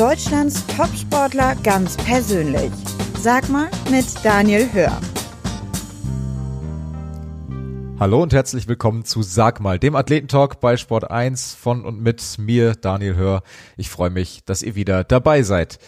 Deutschlands Topsportler ganz persönlich. Sag mal mit Daniel Hör. Hallo und herzlich willkommen zu Sag mal, dem Athletentalk bei Sport 1 von und mit mir, Daniel Hör. Ich freue mich, dass ihr wieder dabei seid.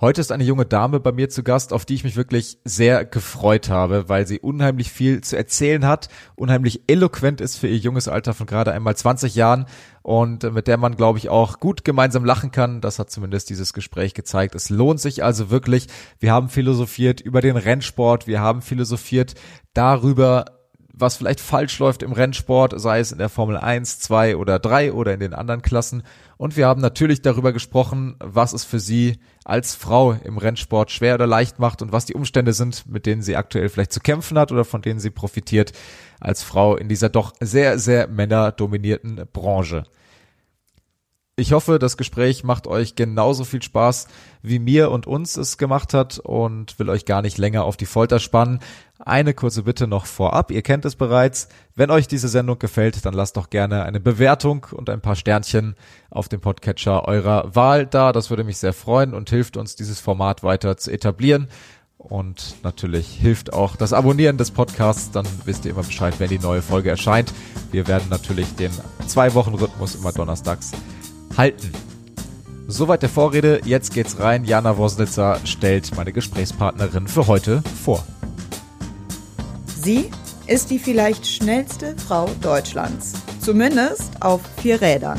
Heute ist eine junge Dame bei mir zu Gast, auf die ich mich wirklich sehr gefreut habe, weil sie unheimlich viel zu erzählen hat, unheimlich eloquent ist für ihr junges Alter von gerade einmal 20 Jahren und mit der man, glaube ich, auch gut gemeinsam lachen kann. Das hat zumindest dieses Gespräch gezeigt. Es lohnt sich also wirklich. Wir haben philosophiert über den Rennsport, wir haben philosophiert darüber, was vielleicht falsch läuft im Rennsport, sei es in der Formel 1, 2 oder 3 oder in den anderen Klassen. Und wir haben natürlich darüber gesprochen, was es für sie als Frau im Rennsport schwer oder leicht macht und was die Umstände sind, mit denen sie aktuell vielleicht zu kämpfen hat oder von denen sie profitiert als Frau in dieser doch sehr, sehr männerdominierten Branche. Ich hoffe, das Gespräch macht euch genauso viel Spaß, wie mir und uns es gemacht hat und will euch gar nicht länger auf die Folter spannen. Eine kurze Bitte noch vorab. Ihr kennt es bereits. Wenn euch diese Sendung gefällt, dann lasst doch gerne eine Bewertung und ein paar Sternchen auf dem Podcatcher eurer Wahl da. Das würde mich sehr freuen und hilft uns, dieses Format weiter zu etablieren. Und natürlich hilft auch das Abonnieren des Podcasts, dann wisst ihr immer Bescheid, wenn die neue Folge erscheint. Wir werden natürlich den zwei Wochen Rhythmus immer donnerstags halten. Soweit der Vorrede, jetzt geht's rein. Jana Wosnitzer stellt meine Gesprächspartnerin für heute vor. Sie ist die vielleicht schnellste Frau Deutschlands. Zumindest auf vier Rädern.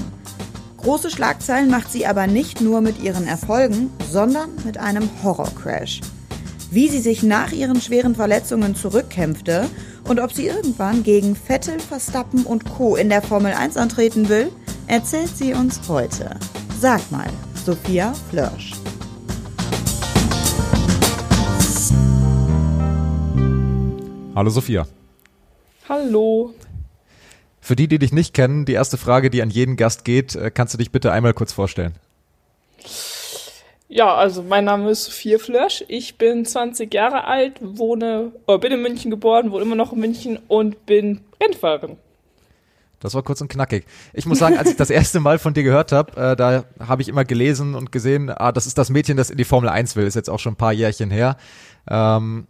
Große Schlagzeilen macht sie aber nicht nur mit ihren Erfolgen, sondern mit einem Horrorcrash. Wie sie sich nach ihren schweren Verletzungen zurückkämpfte und ob sie irgendwann gegen Vettel, Verstappen und Co. in der Formel 1 antreten will, erzählt sie uns heute. Sag mal, Sophia Flörsch. Hallo Sophia. Hallo. Für die, die dich nicht kennen, die erste Frage, die an jeden Gast geht, äh, kannst du dich bitte einmal kurz vorstellen? Ja, also mein Name ist Sophia Flörsch. Ich bin 20 Jahre alt, wohne, oder bin in München geboren, wohne immer noch in München und bin Rennfahrerin. Das war kurz und knackig. Ich muss sagen, als ich das erste Mal von dir gehört habe, äh, da habe ich immer gelesen und gesehen, ah, das ist das Mädchen, das in die Formel 1 will. Ist jetzt auch schon ein paar Jährchen her. Ähm,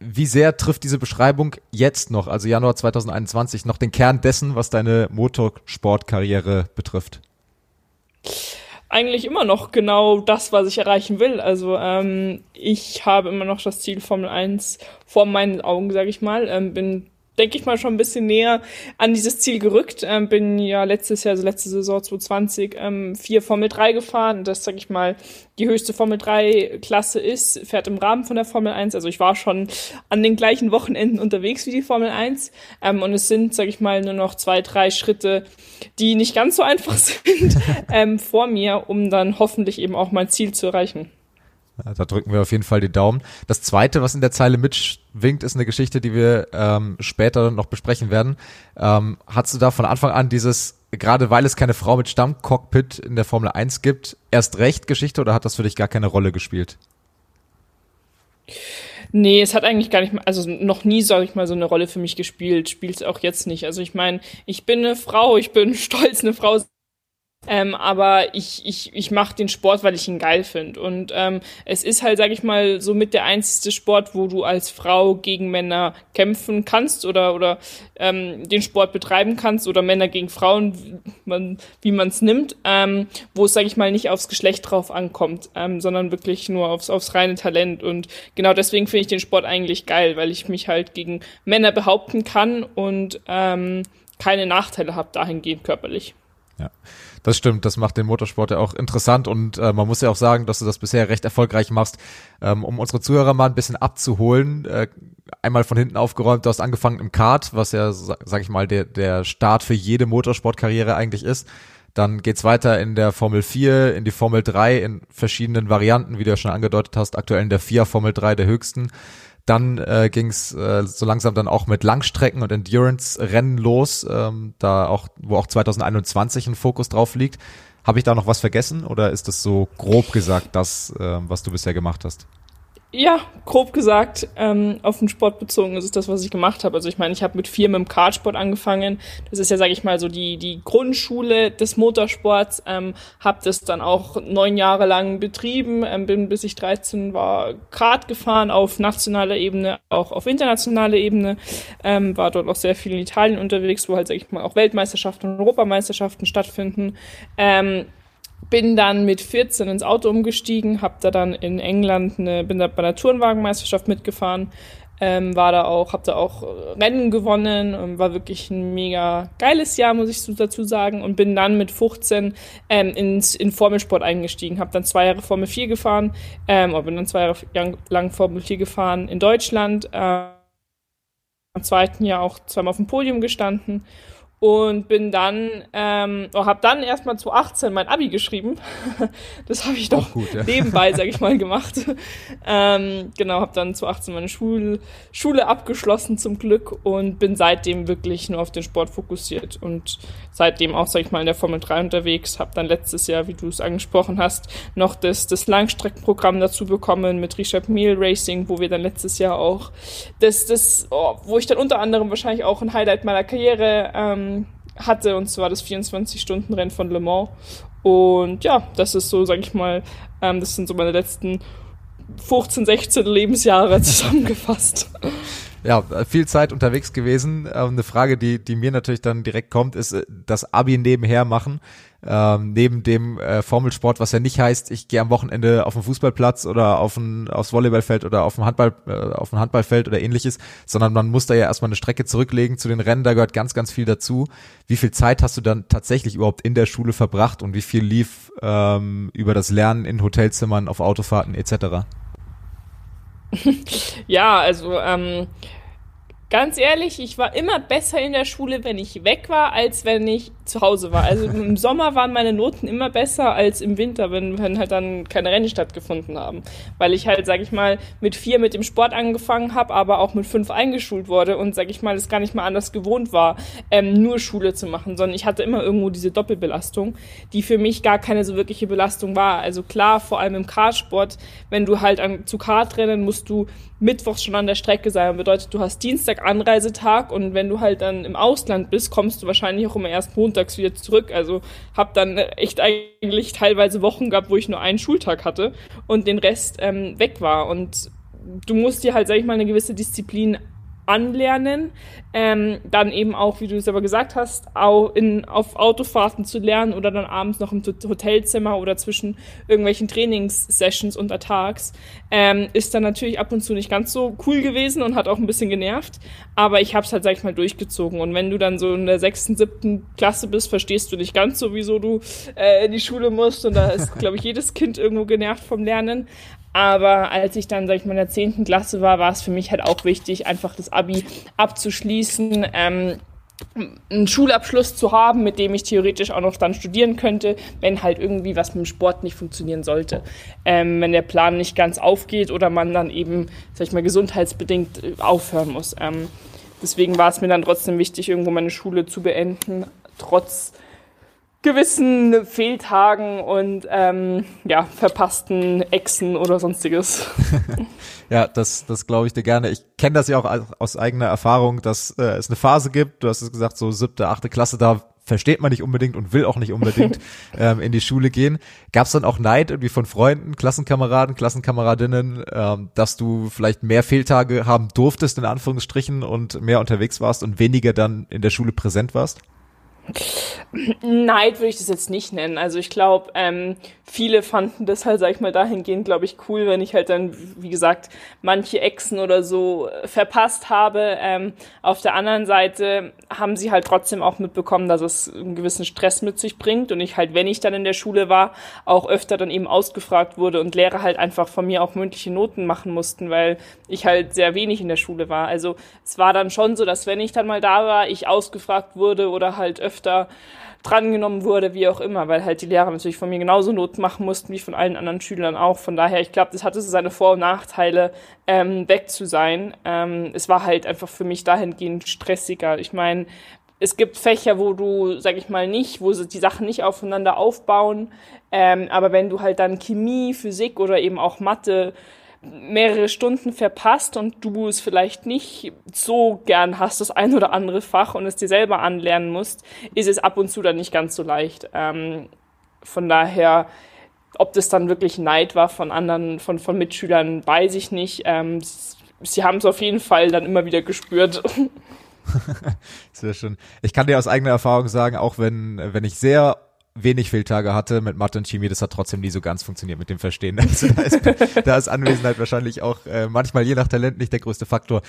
wie sehr trifft diese Beschreibung jetzt noch, also Januar 2021, noch den Kern dessen, was deine Motorsportkarriere betrifft? Eigentlich immer noch genau das, was ich erreichen will. Also ähm, ich habe immer noch das Ziel Formel 1 vor meinen Augen, sage ich mal. Ähm, bin denke ich mal, schon ein bisschen näher an dieses Ziel gerückt. Ähm, bin ja letztes Jahr, also letzte Saison 2020, ähm, vier Formel 3 gefahren. Das, sag ich mal, die höchste Formel 3 Klasse ist, fährt im Rahmen von der Formel 1. Also ich war schon an den gleichen Wochenenden unterwegs wie die Formel 1. Ähm, und es sind, sag ich mal, nur noch zwei, drei Schritte, die nicht ganz so einfach sind, ähm, vor mir, um dann hoffentlich eben auch mein Ziel zu erreichen. Da drücken wir auf jeden Fall die Daumen. Das zweite, was in der Zeile mitwinkt, ist eine Geschichte, die wir ähm, später noch besprechen werden. Ähm, hattest du da von Anfang an dieses, gerade weil es keine Frau mit Stammcockpit in der Formel 1 gibt, erst recht Geschichte oder hat das für dich gar keine Rolle gespielt? Nee, es hat eigentlich gar nicht, also noch nie, sage ich mal, so eine Rolle für mich gespielt. Spielt es auch jetzt nicht. Also ich meine, ich bin eine Frau, ich bin stolz, eine Frau ähm, aber ich, ich, ich mache den Sport, weil ich ihn geil finde. Und ähm, es ist halt, sag ich mal, so mit der einzige Sport, wo du als Frau gegen Männer kämpfen kannst oder, oder ähm, den Sport betreiben kannst oder Männer gegen Frauen, wie man es nimmt, ähm, wo es, sag ich mal, nicht aufs Geschlecht drauf ankommt, ähm, sondern wirklich nur aufs, aufs reine Talent. Und genau deswegen finde ich den Sport eigentlich geil, weil ich mich halt gegen Männer behaupten kann und ähm, keine Nachteile habe dahingehend körperlich. Ja. Das stimmt, das macht den Motorsport ja auch interessant und äh, man muss ja auch sagen, dass du das bisher recht erfolgreich machst. Ähm, um unsere Zuhörer mal ein bisschen abzuholen, äh, einmal von hinten aufgeräumt, du hast angefangen im Kart, was ja, sag ich mal, der, der Start für jede Motorsportkarriere eigentlich ist. Dann geht's weiter in der Formel 4, in die Formel 3 in verschiedenen Varianten, wie du ja schon angedeutet hast, aktuell in der 4 Formel 3 der höchsten. Dann äh, ging es äh, so langsam dann auch mit Langstrecken und Endurance-Rennen los, ähm, da auch, wo auch 2021 ein Fokus drauf liegt. Habe ich da noch was vergessen oder ist das so grob gesagt das, äh, was du bisher gemacht hast? Ja, grob gesagt, ähm, auf den Sport bezogen ist es das, was ich gemacht habe. Also ich meine, ich habe mit vier mit dem Kartsport angefangen. Das ist ja, sage ich mal, so die, die Grundschule des Motorsports. Ähm, habe das dann auch neun Jahre lang betrieben, ähm, bin bis ich 13 war Kart gefahren auf nationaler Ebene, auch auf internationaler Ebene. Ähm, war dort auch sehr viel in Italien unterwegs, wo halt, sage ich mal, auch Weltmeisterschaften und Europameisterschaften stattfinden. Ähm, bin dann mit 14 ins Auto umgestiegen, habe da dann in England eine, bin da bei der Tourenwagenmeisterschaft mitgefahren, ähm, war da auch, habe da auch Rennen gewonnen, und war wirklich ein mega geiles Jahr, muss ich dazu sagen, und bin dann mit 15 ähm, ins in Formelsport eingestiegen, habe dann zwei Jahre Formel 4 gefahren, ähm, oder bin dann zwei Jahre lang Formel 4 gefahren in Deutschland, äh, im zweiten Jahr auch zweimal auf dem Podium gestanden und bin dann, ähm, oh, habe dann erstmal zu 18 mein Abi geschrieben. das habe ich doch gut, ja. nebenbei, sag ich mal, gemacht. ähm, genau, habe dann zu 18 meine Schule, Schule abgeschlossen zum Glück und bin seitdem wirklich nur auf den Sport fokussiert und seitdem auch, sag ich mal, in der Formel 3 unterwegs. Habe dann letztes Jahr, wie du es angesprochen hast, noch das, das Langstreckenprogramm dazu bekommen mit Richard Meal Racing, wo wir dann letztes Jahr auch das, das, oh, wo ich dann unter anderem wahrscheinlich auch ein Highlight meiner Karriere ähm, hatte, und zwar das 24-Stunden-Rennen von Le Mans. Und ja, das ist so, sag ich mal, ähm, das sind so meine letzten 15, 16 Lebensjahre zusammengefasst. Ja, viel Zeit unterwegs gewesen. Ähm, eine Frage, die, die mir natürlich dann direkt kommt, ist äh, das Abi nebenher machen ähm, neben dem äh, Formelsport, was ja nicht heißt, ich gehe am Wochenende auf den Fußballplatz oder auf ein aufs Volleyballfeld oder auf ein Handball äh, auf ein Handballfeld oder ähnliches, sondern man muss da ja erstmal eine Strecke zurücklegen zu den Rennen, da gehört ganz ganz viel dazu. Wie viel Zeit hast du dann tatsächlich überhaupt in der Schule verbracht und wie viel lief ähm, über das Lernen in Hotelzimmern, auf Autofahrten etc.? ja, also ähm, Ganz ehrlich, ich war immer besser in der Schule, wenn ich weg war, als wenn ich zu Hause war. Also im Sommer waren meine Noten immer besser als im Winter, wenn, wenn halt dann keine Rennen stattgefunden haben. Weil ich halt, sag ich mal, mit vier mit dem Sport angefangen habe, aber auch mit fünf eingeschult wurde und, sag ich mal, es gar nicht mal anders gewohnt war, ähm, nur Schule zu machen, sondern ich hatte immer irgendwo diese Doppelbelastung, die für mich gar keine so wirkliche Belastung war. Also klar, vor allem im Kartsport, wenn du halt an, zu Kartrennen musst du mittwochs schon an der Strecke sein. Bedeutet, du hast Dienstag Anreisetag und wenn du halt dann im Ausland bist, kommst du wahrscheinlich auch immer erst montags wieder zurück. Also hab dann echt eigentlich teilweise Wochen gehabt, wo ich nur einen Schultag hatte und den Rest ähm, weg war. Und du musst dir halt, sag ich mal, eine gewisse Disziplin anlernen. Ähm, dann eben auch, wie du es aber gesagt hast, auch in, auf Autofahrten zu lernen oder dann abends noch im Hotelzimmer oder zwischen irgendwelchen Trainingssessions untertags, ähm, ist dann natürlich ab und zu nicht ganz so cool gewesen und hat auch ein bisschen genervt. Aber ich habe es halt, sag ich mal, durchgezogen. Und wenn du dann so in der sechsten, siebten Klasse bist, verstehst du nicht ganz so, wieso du äh, in die Schule musst. Und da ist, glaube ich, jedes Kind irgendwo genervt vom Lernen. Aber als ich dann, sag ich mal, in der zehnten Klasse war, war es für mich halt auch wichtig, einfach das Abi abzuschließen. Ähm, einen Schulabschluss zu haben, mit dem ich theoretisch auch noch dann studieren könnte, wenn halt irgendwie was mit dem Sport nicht funktionieren sollte. Ähm, wenn der Plan nicht ganz aufgeht oder man dann eben, sag ich mal, gesundheitsbedingt äh, aufhören muss. Ähm, deswegen war es mir dann trotzdem wichtig, irgendwo meine Schule zu beenden, trotz gewissen Fehltagen und ähm, ja, verpassten Echsen oder sonstiges. ja, das, das glaube ich dir gerne. Ich kenne das ja auch aus eigener Erfahrung, dass äh, es eine Phase gibt, du hast es gesagt, so siebte, achte Klasse, da versteht man nicht unbedingt und will auch nicht unbedingt ähm, in die Schule gehen. Gab es dann auch Neid irgendwie von Freunden, Klassenkameraden, Klassenkameradinnen, ähm, dass du vielleicht mehr Fehltage haben durftest, in Anführungsstrichen, und mehr unterwegs warst und weniger dann in der Schule präsent warst? Neid würde ich das jetzt nicht nennen. Also ich glaube, ähm, viele fanden das halt, sag ich mal, dahingehend, glaube ich, cool, wenn ich halt dann, wie gesagt, manche Echsen oder so äh, verpasst habe. Ähm, auf der anderen Seite haben sie halt trotzdem auch mitbekommen, dass es einen gewissen Stress mit sich bringt und ich halt, wenn ich dann in der Schule war, auch öfter dann eben ausgefragt wurde und Lehrer halt einfach von mir auch mündliche Noten machen mussten, weil ich halt sehr wenig in der Schule war. Also es war dann schon so, dass wenn ich dann mal da war, ich ausgefragt wurde oder halt öfter öfter drangenommen wurde, wie auch immer, weil halt die Lehrer natürlich von mir genauso Noten machen mussten wie von allen anderen Schülern auch. Von daher, ich glaube, das hatte seine Vor- und Nachteile, ähm, weg zu sein. Ähm, es war halt einfach für mich dahingehend stressiger. Ich meine, es gibt Fächer, wo du, sag ich mal, nicht, wo die Sachen nicht aufeinander aufbauen. Ähm, aber wenn du halt dann Chemie, Physik oder eben auch Mathe mehrere Stunden verpasst und du es vielleicht nicht so gern hast, das ein oder andere Fach und es dir selber anlernen musst, ist es ab und zu dann nicht ganz so leicht. Ähm, von daher, ob das dann wirklich Neid war von anderen, von, von Mitschülern, weiß ich nicht. Ähm, sie haben es auf jeden Fall dann immer wieder gespürt. Sehr schön. Ich kann dir aus eigener Erfahrung sagen, auch wenn, wenn ich sehr wenig Fehltage hatte mit Mathe und Chemie, das hat trotzdem nie so ganz funktioniert mit dem Verstehen. Also da ist, da ist Anwesenheit wahrscheinlich auch äh, manchmal je nach Talent nicht der größte Faktor.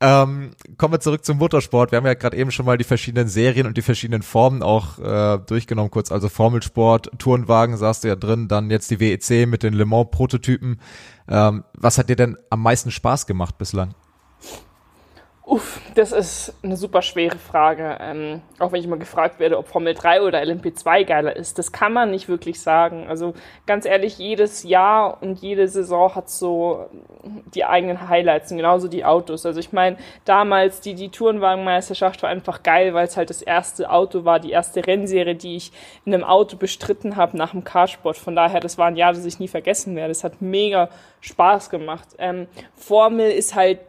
Ähm, kommen wir zurück zum Motorsport. Wir haben ja gerade eben schon mal die verschiedenen Serien und die verschiedenen Formen auch äh, durchgenommen, kurz. Also Formelsport, Tourenwagen saßt du ja drin, dann jetzt die WEC mit den Le Mans Prototypen. Ähm, was hat dir denn am meisten Spaß gemacht bislang? Uff, das ist eine super schwere Frage. Ähm, auch wenn ich mal gefragt werde, ob Formel 3 oder LMP2 geiler ist, das kann man nicht wirklich sagen. Also ganz ehrlich, jedes Jahr und jede Saison hat so die eigenen Highlights und genauso die Autos. Also ich meine, damals die, die Tourenwagenmeisterschaft war einfach geil, weil es halt das erste Auto war, die erste Rennserie, die ich in einem Auto bestritten habe nach dem Kartsport. Von daher, das war ein Jahr, das ich nie vergessen werde. Es hat mega Spaß gemacht. Ähm, Formel ist halt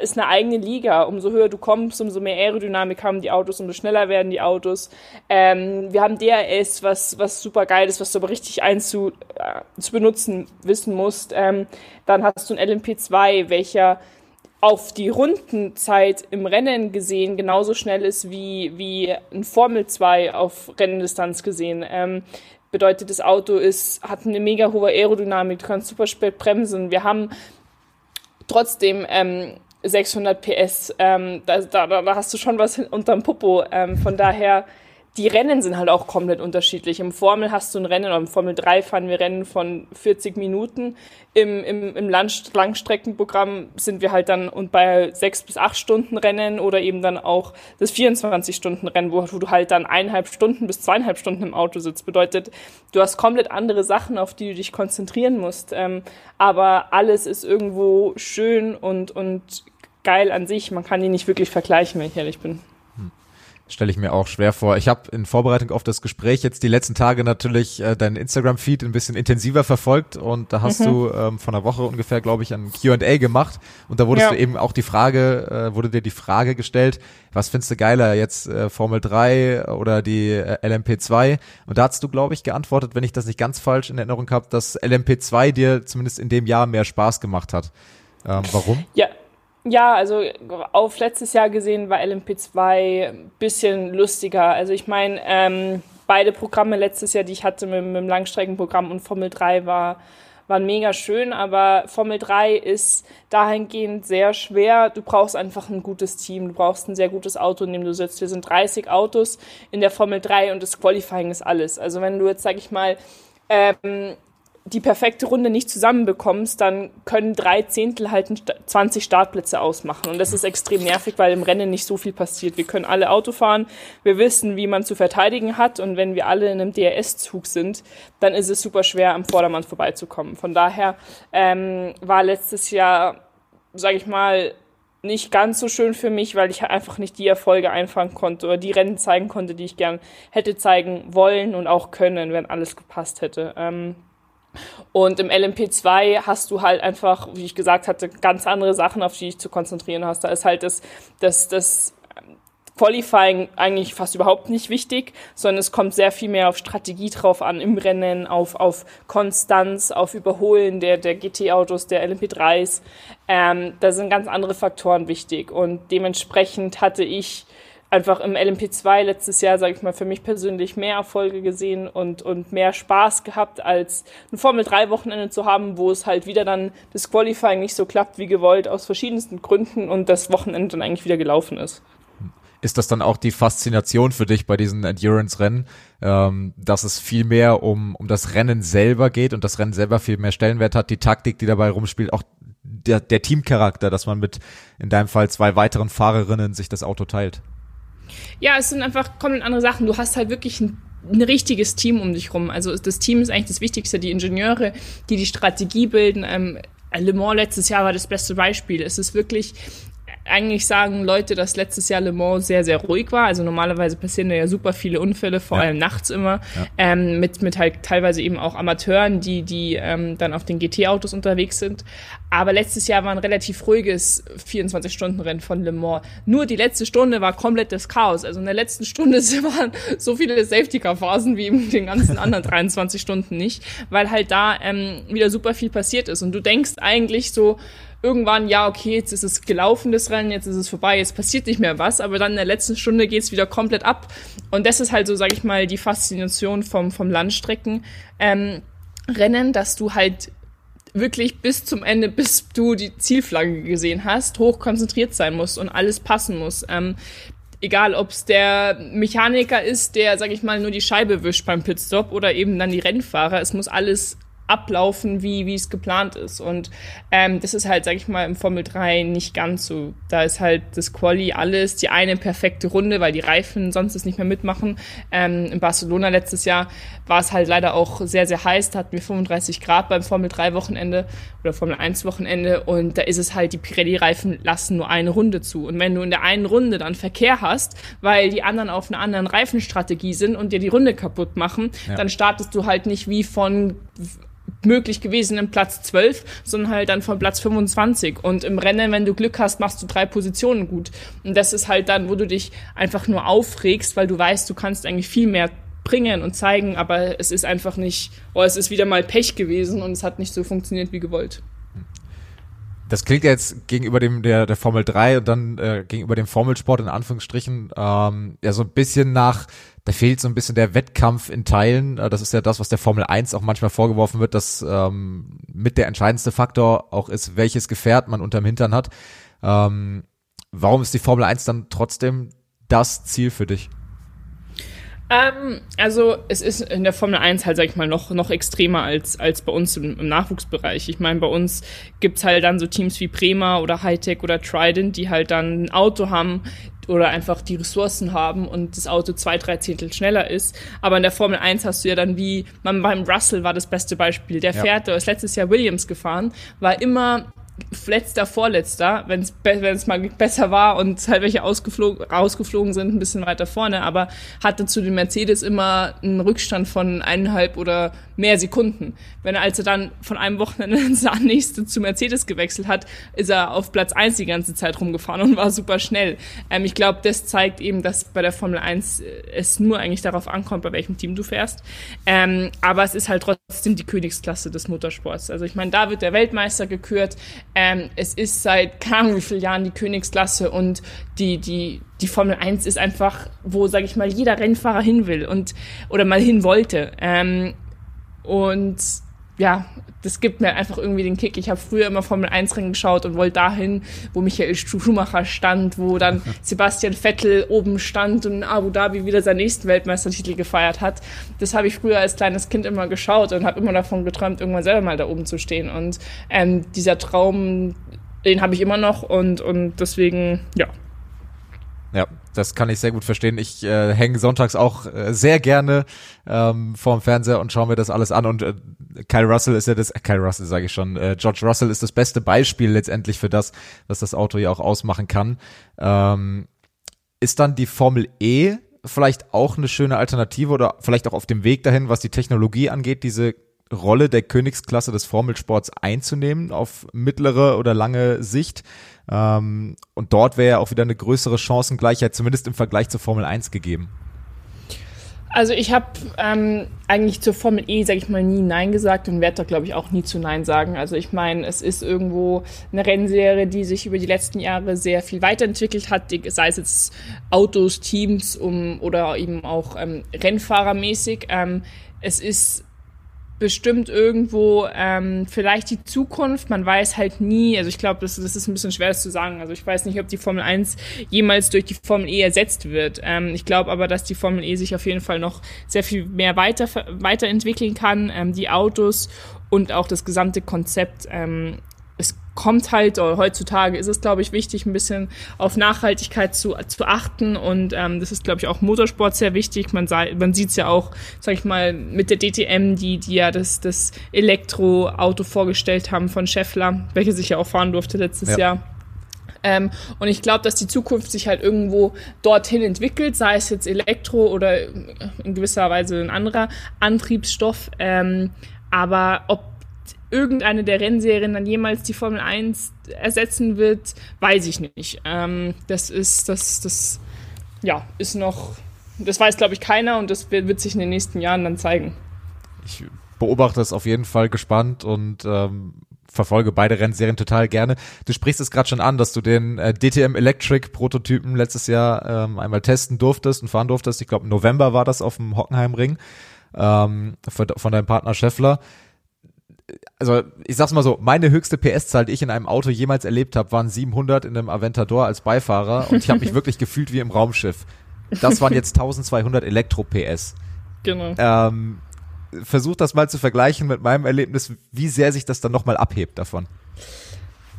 ist eine eigene Liga. Umso höher du kommst, umso mehr Aerodynamik haben die Autos, umso schneller werden die Autos. Ähm, wir haben DRS, was, was super geil ist, was du aber richtig einzu, äh, zu benutzen wissen musst. Ähm, dann hast du ein LMP2, welcher auf die Rundenzeit im Rennen gesehen genauso schnell ist wie, wie ein Formel 2 auf Renndistanz gesehen. Ähm, bedeutet, das Auto ist, hat eine mega hohe Aerodynamik, du kannst super spät bremsen. Wir haben trotzdem ähm, 600 PS, ähm, da, da, da hast du schon was unterm Popo. Ähm, von daher, die Rennen sind halt auch komplett unterschiedlich. Im Formel hast du ein Rennen, oder im Formel 3 fahren wir Rennen von 40 Minuten. Im, im, im Langstreckenprogramm sind wir halt dann und bei 6 bis 8 Stunden Rennen oder eben dann auch das 24 Stunden Rennen, wo, wo du halt dann eineinhalb Stunden bis zweieinhalb Stunden im Auto sitzt. Bedeutet, du hast komplett andere Sachen, auf die du dich konzentrieren musst. Ähm, aber alles ist irgendwo schön und, und geil an sich. Man kann die nicht wirklich vergleichen, wenn ich ehrlich bin stelle ich mir auch schwer vor. Ich habe in Vorbereitung auf das Gespräch jetzt die letzten Tage natürlich äh, deinen Instagram-Feed ein bisschen intensiver verfolgt und da hast mhm. du ähm, von einer Woche ungefähr, glaube ich, ein Q&A gemacht und da wurdest ja. du eben auch die Frage, äh, wurde dir die Frage gestellt, was findest du geiler, jetzt äh, Formel 3 oder die äh, LMP2? Und da hast du, glaube ich, geantwortet, wenn ich das nicht ganz falsch in Erinnerung habe, dass LMP2 dir zumindest in dem Jahr mehr Spaß gemacht hat. Ähm, warum? Ja, ja, also auf letztes Jahr gesehen war LMP2 ein bisschen lustiger. Also ich meine, ähm, beide Programme letztes Jahr, die ich hatte mit, mit dem Langstreckenprogramm und Formel 3 war, waren mega schön, aber Formel 3 ist dahingehend sehr schwer. Du brauchst einfach ein gutes Team, du brauchst ein sehr gutes Auto, in dem du sitzt. Wir sind 30 Autos in der Formel 3 und das Qualifying ist alles. Also wenn du jetzt, sag ich mal, ähm, die perfekte Runde nicht zusammenbekommst, dann können drei Zehntel halt 20 Startplätze ausmachen. Und das ist extrem nervig, weil im Rennen nicht so viel passiert. Wir können alle Auto fahren, wir wissen, wie man zu verteidigen hat. Und wenn wir alle in einem DRS-Zug sind, dann ist es super schwer, am Vordermann vorbeizukommen. Von daher ähm, war letztes Jahr, sage ich mal, nicht ganz so schön für mich, weil ich einfach nicht die Erfolge einfangen konnte oder die Rennen zeigen konnte, die ich gern hätte zeigen wollen und auch können, wenn alles gepasst hätte. Ähm, und im LMP2 hast du halt einfach, wie ich gesagt hatte, ganz andere Sachen, auf die dich zu konzentrieren hast. Da ist halt das, das, das Qualifying eigentlich fast überhaupt nicht wichtig, sondern es kommt sehr viel mehr auf Strategie drauf an im Rennen, auf, auf Konstanz, auf Überholen der, der GT-Autos, der LMP3s. Ähm, da sind ganz andere Faktoren wichtig und dementsprechend hatte ich einfach im LMP2 letztes Jahr, sage ich mal, für mich persönlich mehr Erfolge gesehen und, und mehr Spaß gehabt, als ein Formel-3-Wochenende zu haben, wo es halt wieder dann das Qualifying nicht so klappt wie gewollt, aus verschiedensten Gründen und das Wochenende dann eigentlich wieder gelaufen ist. Ist das dann auch die Faszination für dich bei diesen Endurance-Rennen, ähm, dass es viel mehr um, um das Rennen selber geht und das Rennen selber viel mehr Stellenwert hat, die Taktik, die dabei rumspielt, auch der, der Teamcharakter, dass man mit in deinem Fall zwei weiteren Fahrerinnen sich das Auto teilt? Ja, es sind einfach komplett andere Sachen. Du hast halt wirklich ein, ein richtiges Team um dich rum. Also das Team ist eigentlich das Wichtigste. Die Ingenieure, die die Strategie bilden. Ähm, Le Mans letztes Jahr war das beste Beispiel. Es ist wirklich eigentlich sagen Leute, dass letztes Jahr Le Mans sehr, sehr ruhig war. Also normalerweise passieren da ja super viele Unfälle, vor ja. allem nachts immer, ja. ähm, mit, mit halt teilweise eben auch Amateuren, die, die ähm, dann auf den GT-Autos unterwegs sind. Aber letztes Jahr war ein relativ ruhiges 24-Stunden-Rennen von Le Mans. Nur die letzte Stunde war komplett das Chaos. Also in der letzten Stunde waren so viele Safety-Car-Phasen wie in den ganzen anderen 23 Stunden nicht, weil halt da ähm, wieder super viel passiert ist. Und du denkst eigentlich so, irgendwann, ja, okay, jetzt ist es gelaufen, das Rennen, jetzt ist es vorbei, jetzt passiert nicht mehr was, aber dann in der letzten Stunde geht's wieder komplett ab. Und das ist halt so, sag ich mal, die Faszination vom, vom Landstrecken. Ähm, Rennen, dass du halt wirklich bis zum Ende, bis du die Zielflagge gesehen hast, hoch konzentriert sein musst und alles passen muss. Ähm, egal, ob es der Mechaniker ist, der, sag ich mal, nur die Scheibe wischt beim Pitstop oder eben dann die Rennfahrer. Es muss alles ablaufen, wie, wie es geplant ist. Und ähm, das ist halt, sag ich mal, im Formel 3 nicht ganz so. Da ist halt das Quali alles, die eine perfekte Runde, weil die Reifen sonst es nicht mehr mitmachen. Ähm, in Barcelona letztes Jahr war es halt leider auch sehr, sehr heiß. Da hatten wir 35 Grad beim Formel 3 Wochenende oder Formel 1 Wochenende. Und da ist es halt, die Pirelli-Reifen lassen nur eine Runde zu. Und wenn du in der einen Runde dann Verkehr hast, weil die anderen auf einer anderen Reifenstrategie sind und dir die Runde kaputt machen, ja. dann startest du halt nicht wie von möglich gewesen im Platz 12, sondern halt dann von Platz 25. Und im Rennen, wenn du Glück hast, machst du drei Positionen gut. Und das ist halt dann, wo du dich einfach nur aufregst, weil du weißt, du kannst eigentlich viel mehr bringen und zeigen, aber es ist einfach nicht, oh, es ist wieder mal Pech gewesen und es hat nicht so funktioniert wie gewollt. Das klingt jetzt gegenüber dem der, der Formel 3 und dann äh, gegenüber dem Formelsport in Anführungsstrichen ähm, ja so ein bisschen nach da fehlt so ein bisschen der Wettkampf in Teilen. Äh, das ist ja das, was der Formel 1 auch manchmal vorgeworfen wird, dass ähm, mit der entscheidendste Faktor auch ist, welches Gefährt man unterm Hintern hat. Ähm, warum ist die Formel 1 dann trotzdem das Ziel für dich? Ähm, also es ist in der Formel 1 halt, sag ich mal, noch, noch extremer als, als bei uns im, im Nachwuchsbereich. Ich meine, bei uns gibt's halt dann so Teams wie Prema oder Hightech oder Trident, die halt dann ein Auto haben, oder einfach die Ressourcen haben und das Auto zwei, drei Zehntel schneller ist. Aber in der Formel 1 hast du ja dann wie, man beim Russell war das beste Beispiel. Der ja. fährt, der ist letztes Jahr Williams gefahren, war immer letzter, vorletzter, wenn es mal besser war und halt welche ausgeflogen, rausgeflogen sind, ein bisschen weiter vorne, aber hatte zu den Mercedes immer einen Rückstand von eineinhalb oder mehr Sekunden. Wenn er also dann von einem Wochenende ins nächste zu Mercedes gewechselt hat, ist er auf Platz eins die ganze Zeit rumgefahren und war super schnell. Ähm, ich glaube, das zeigt eben, dass bei der Formel 1 äh, es nur eigentlich darauf ankommt, bei welchem Team du fährst. Ähm, aber es ist halt trotzdem die Königsklasse des Motorsports. Also ich meine, da wird der Weltmeister gekürt. Ähm, es ist seit keine wie vielen Jahren die Königsklasse und die, die, die Formel 1 ist einfach, wo, sage ich mal, jeder Rennfahrer hin will und oder mal hin wollte. Ähm, und ja, das gibt mir einfach irgendwie den Kick. Ich habe früher immer Formel 1 Rennen geschaut und wollte dahin, wo Michael Schumacher stand, wo dann Sebastian Vettel oben stand und in Abu Dhabi wieder seinen nächsten Weltmeistertitel gefeiert hat. Das habe ich früher als kleines Kind immer geschaut und habe immer davon geträumt, irgendwann selber mal da oben zu stehen. Und ähm, dieser Traum, den habe ich immer noch und, und deswegen, ja, ja, das kann ich sehr gut verstehen. Ich äh, hänge sonntags auch äh, sehr gerne ähm, vorm Fernseher und schaue mir das alles an. Und äh, Kyle Russell ist ja das, äh, Kyle Russell sage ich schon, äh, George Russell ist das beste Beispiel letztendlich für das, was das Auto ja auch ausmachen kann. Ähm, ist dann die Formel E vielleicht auch eine schöne Alternative oder vielleicht auch auf dem Weg dahin, was die Technologie angeht, diese Rolle der Königsklasse des Formelsports einzunehmen auf mittlere oder lange Sicht? Ähm, und dort wäre ja auch wieder eine größere Chancengleichheit, zumindest im Vergleich zur Formel 1 gegeben. Also ich habe ähm, eigentlich zur Formel E, sage ich mal, nie Nein gesagt und werde da, glaube ich, auch nie zu Nein sagen. Also ich meine, es ist irgendwo eine Rennserie, die sich über die letzten Jahre sehr viel weiterentwickelt hat, sei es jetzt Autos, Teams um, oder eben auch ähm, Rennfahrermäßig. Ähm, es ist bestimmt irgendwo ähm, vielleicht die Zukunft. Man weiß halt nie. Also ich glaube, das, das ist ein bisschen schwer das zu sagen. Also ich weiß nicht, ob die Formel 1 jemals durch die Formel E ersetzt wird. Ähm, ich glaube aber, dass die Formel E sich auf jeden Fall noch sehr viel mehr weiter weiterentwickeln kann. Ähm, die Autos und auch das gesamte Konzept ähm, kommt halt, oder heutzutage ist es, glaube ich, wichtig, ein bisschen auf Nachhaltigkeit zu, zu achten. Und ähm, das ist, glaube ich, auch Motorsport sehr wichtig. Man, man sieht es ja auch, sag ich mal, mit der DTM, die, die ja das, das Elektroauto vorgestellt haben von Scheffler, welches ich ja auch fahren durfte letztes ja. Jahr Ähm, und ich glaube, dass die Zukunft sich halt irgendwo dorthin entwickelt, sei es jetzt Elektro oder in gewisser Weise ein anderer Antriebsstoff. Ähm, aber ob irgendeine der Rennserien dann jemals die Formel 1 ersetzen wird, weiß ich nicht. Ähm, das ist, das, das, ja, ist noch, das weiß, glaube ich, keiner und das wird, sich in den nächsten Jahren dann zeigen. Ich beobachte es auf jeden Fall gespannt und ähm, verfolge beide Rennserien total gerne. Du sprichst es gerade schon an, dass du den äh, DTM Electric Prototypen letztes Jahr ähm, einmal testen durftest und fahren durftest. Ich glaube, November war das auf dem Hockenheimring ähm, von deinem Partner Scheffler also ich sag's mal so, meine höchste PS-Zahl, die ich in einem Auto jemals erlebt habe, waren 700 in einem Aventador als Beifahrer und ich habe mich wirklich gefühlt wie im Raumschiff. Das waren jetzt 1200 Elektro-PS. Genau. Ähm, versuch das mal zu vergleichen mit meinem Erlebnis, wie sehr sich das dann nochmal abhebt davon.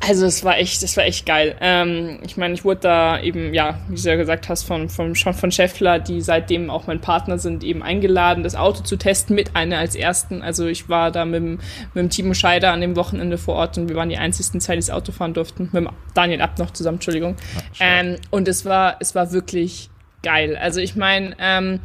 Also es war echt, es war echt geil. Ähm, ich meine, ich wurde da eben, ja, wie du ja gesagt hast, von, von, schon von Scheffler, die seitdem auch mein Partner sind, eben eingeladen, das Auto zu testen mit einer als ersten. Also ich war da mit, mit dem Timo Scheider an dem Wochenende vor Ort und wir waren die einzigsten Zeit, die das Auto fahren durften. Mit Daniel Abt noch zusammen, Entschuldigung. ähm, und es war, es war wirklich geil. Also ich meine, ähm,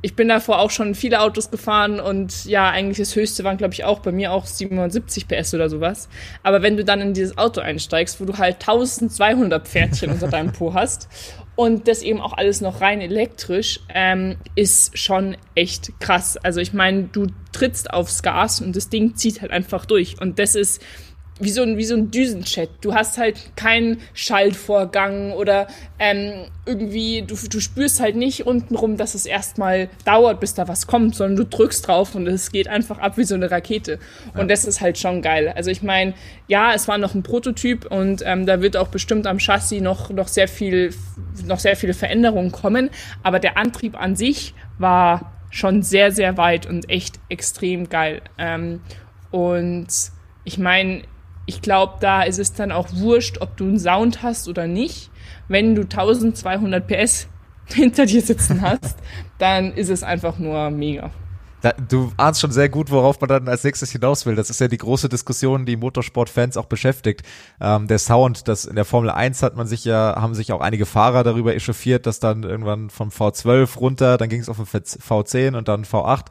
ich bin davor auch schon viele Autos gefahren und ja, eigentlich das höchste waren, glaube ich, auch bei mir auch 77 PS oder sowas. Aber wenn du dann in dieses Auto einsteigst, wo du halt 1200 Pferdchen unter deinem Po hast und das eben auch alles noch rein elektrisch, ähm, ist schon echt krass. Also ich meine, du trittst aufs Gas und das Ding zieht halt einfach durch. Und das ist wie so ein, wie so ein Düsenchat. Du hast halt keinen Schaltvorgang oder ähm, irgendwie, du, du spürst halt nicht untenrum, dass es erstmal dauert, bis da was kommt, sondern du drückst drauf und es geht einfach ab wie so eine Rakete. Und ja. das ist halt schon geil. Also ich meine, ja, es war noch ein Prototyp und ähm, da wird auch bestimmt am Chassis noch, noch sehr viel, noch sehr viele Veränderungen kommen. Aber der Antrieb an sich war schon sehr, sehr weit und echt extrem geil. Ähm, und ich meine, ich glaube, da ist es dann auch wurscht, ob du einen Sound hast oder nicht. Wenn du 1200 PS hinter dir sitzen hast, dann ist es einfach nur mega. Da, du ahnst schon sehr gut, worauf man dann als nächstes hinaus will. Das ist ja die große Diskussion, die Motorsportfans auch beschäftigt. Ähm, der Sound, das in der Formel 1 hat man sich ja, haben sich auch einige Fahrer darüber echauffiert, dass dann irgendwann vom V12 runter, dann ging es auf den V10 und dann V8.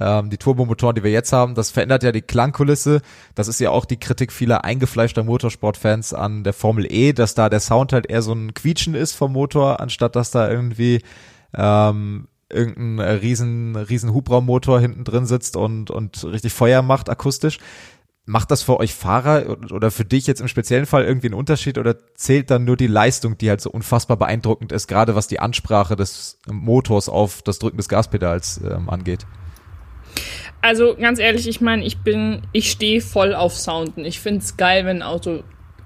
Ähm, die Turbomotoren, die wir jetzt haben, das verändert ja die Klangkulisse. Das ist ja auch die Kritik vieler eingefleischter Motorsportfans an der Formel E, dass da der Sound halt eher so ein Quietschen ist vom Motor, anstatt dass da irgendwie ähm, irgendein riesen, riesen Hubraummotor hinten drin sitzt und, und richtig Feuer macht akustisch. Macht das für euch Fahrer oder für dich jetzt im speziellen Fall irgendwie einen Unterschied oder zählt dann nur die Leistung, die halt so unfassbar beeindruckend ist, gerade was die Ansprache des Motors auf das Drücken des Gaspedals ähm, angeht? Also ganz ehrlich, ich meine, ich bin, ich stehe voll auf Sounden. Ich finde es geil, wenn ein Auto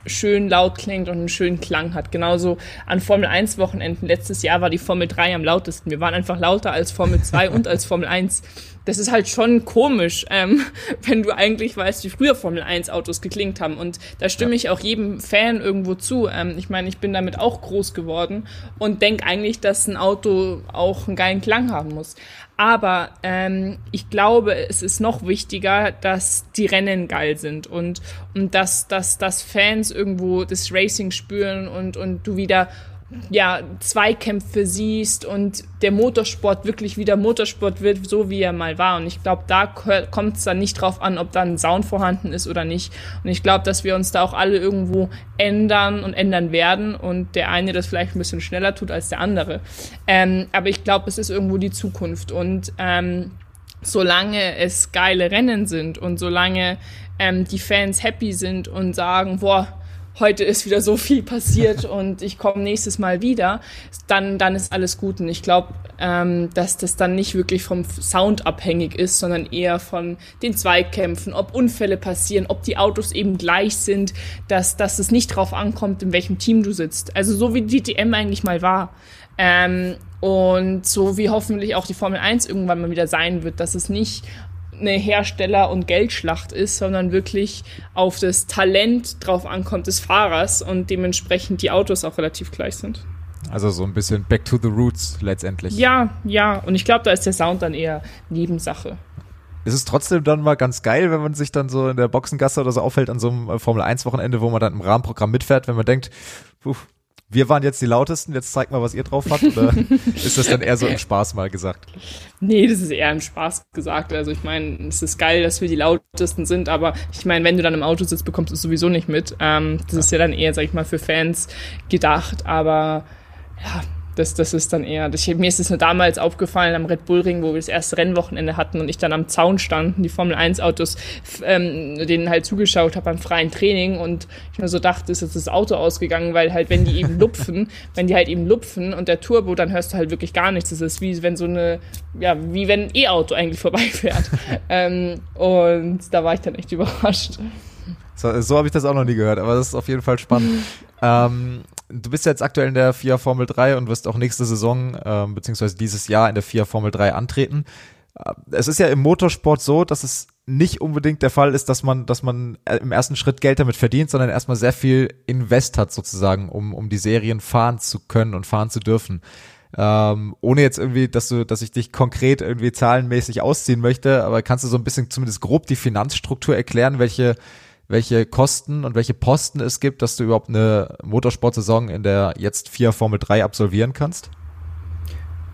schön laut klingt und einen schönen Klang hat. Genauso an Formel 1 Wochenenden letztes Jahr war die Formel 3 am lautesten. Wir waren einfach lauter als Formel 2 und als Formel 1. Das ist halt schon komisch, ähm, wenn du eigentlich weißt, wie früher Formel 1 Autos geklingt haben. Und da stimme ich auch jedem Fan irgendwo zu. Ähm, ich meine, ich bin damit auch groß geworden und denke eigentlich, dass ein Auto auch einen geilen Klang haben muss. Aber ähm, ich glaube, es ist noch wichtiger, dass die Rennen geil sind und, und dass, dass, dass Fans irgendwo das Racing spüren und, und du wieder ja, Zweikämpfe siehst und der Motorsport wirklich wieder Motorsport wird, so wie er mal war. Und ich glaube, da kommt es dann nicht drauf an, ob da ein Sound vorhanden ist oder nicht. Und ich glaube, dass wir uns da auch alle irgendwo ändern und ändern werden und der eine das vielleicht ein bisschen schneller tut als der andere. Ähm, aber ich glaube, es ist irgendwo die Zukunft. Und ähm, solange es geile Rennen sind und solange ähm, die Fans happy sind und sagen, boah, heute ist wieder so viel passiert und ich komme nächstes Mal wieder, dann, dann ist alles gut. Und ich glaube, ähm, dass das dann nicht wirklich vom Sound abhängig ist, sondern eher von den Zweikämpfen, ob Unfälle passieren, ob die Autos eben gleich sind, dass, dass es nicht drauf ankommt, in welchem Team du sitzt. Also so wie die DTM eigentlich mal war. Ähm, und so wie hoffentlich auch die Formel 1 irgendwann mal wieder sein wird, dass es nicht eine Hersteller- und Geldschlacht ist, sondern wirklich auf das Talent drauf ankommt des Fahrers und dementsprechend die Autos auch relativ gleich sind. Also so ein bisschen back to the roots letztendlich. Ja, ja. Und ich glaube, da ist der Sound dann eher Nebensache. ist es trotzdem dann mal ganz geil, wenn man sich dann so in der Boxengasse oder so aufhält an so einem äh, Formel 1 Wochenende, wo man dann im Rahmenprogramm mitfährt, wenn man denkt, puh, wir waren jetzt die lautesten, jetzt zeigt mal, was ihr drauf habt, oder ist das dann eher so im Spaß mal gesagt? Nee, das ist eher im Spaß gesagt. Also ich meine, es ist geil, dass wir die lautesten sind, aber ich meine, wenn du dann im Auto sitzt, bekommst du es sowieso nicht mit. Ähm, das ja. ist ja dann eher, sag ich mal, für Fans gedacht, aber ja, das, das ist dann eher, das, mir ist es nur damals aufgefallen am Red Bull Ring, wo wir das erste Rennwochenende hatten und ich dann am Zaun stand und die Formel 1 Autos, ähm, denen halt zugeschaut habe beim freien Training und ich mir so dachte, ist jetzt das Auto ausgegangen, weil halt, wenn die eben lupfen, wenn die halt eben lupfen und der Turbo, dann hörst du halt wirklich gar nichts. Das ist wie wenn so eine, ja, wie wenn ein E-Auto eigentlich vorbeifährt. ähm, und da war ich dann echt überrascht. So, so habe ich das auch noch nie gehört, aber das ist auf jeden Fall spannend. ähm, du bist jetzt aktuell in der FIA Formel 3 und wirst auch nächste Saison, ähm, beziehungsweise dieses Jahr in der FIA Formel 3 antreten. Äh, es ist ja im Motorsport so, dass es nicht unbedingt der Fall ist, dass man, dass man äh, im ersten Schritt Geld damit verdient, sondern erstmal sehr viel Invest hat sozusagen, um, um die Serien fahren zu können und fahren zu dürfen. Ähm, ohne jetzt irgendwie, dass du, dass ich dich konkret irgendwie zahlenmäßig ausziehen möchte, aber kannst du so ein bisschen zumindest grob die Finanzstruktur erklären, welche welche Kosten und welche Posten es gibt, dass du überhaupt eine Motorsportsaison in der jetzt vier Formel 3 absolvieren kannst?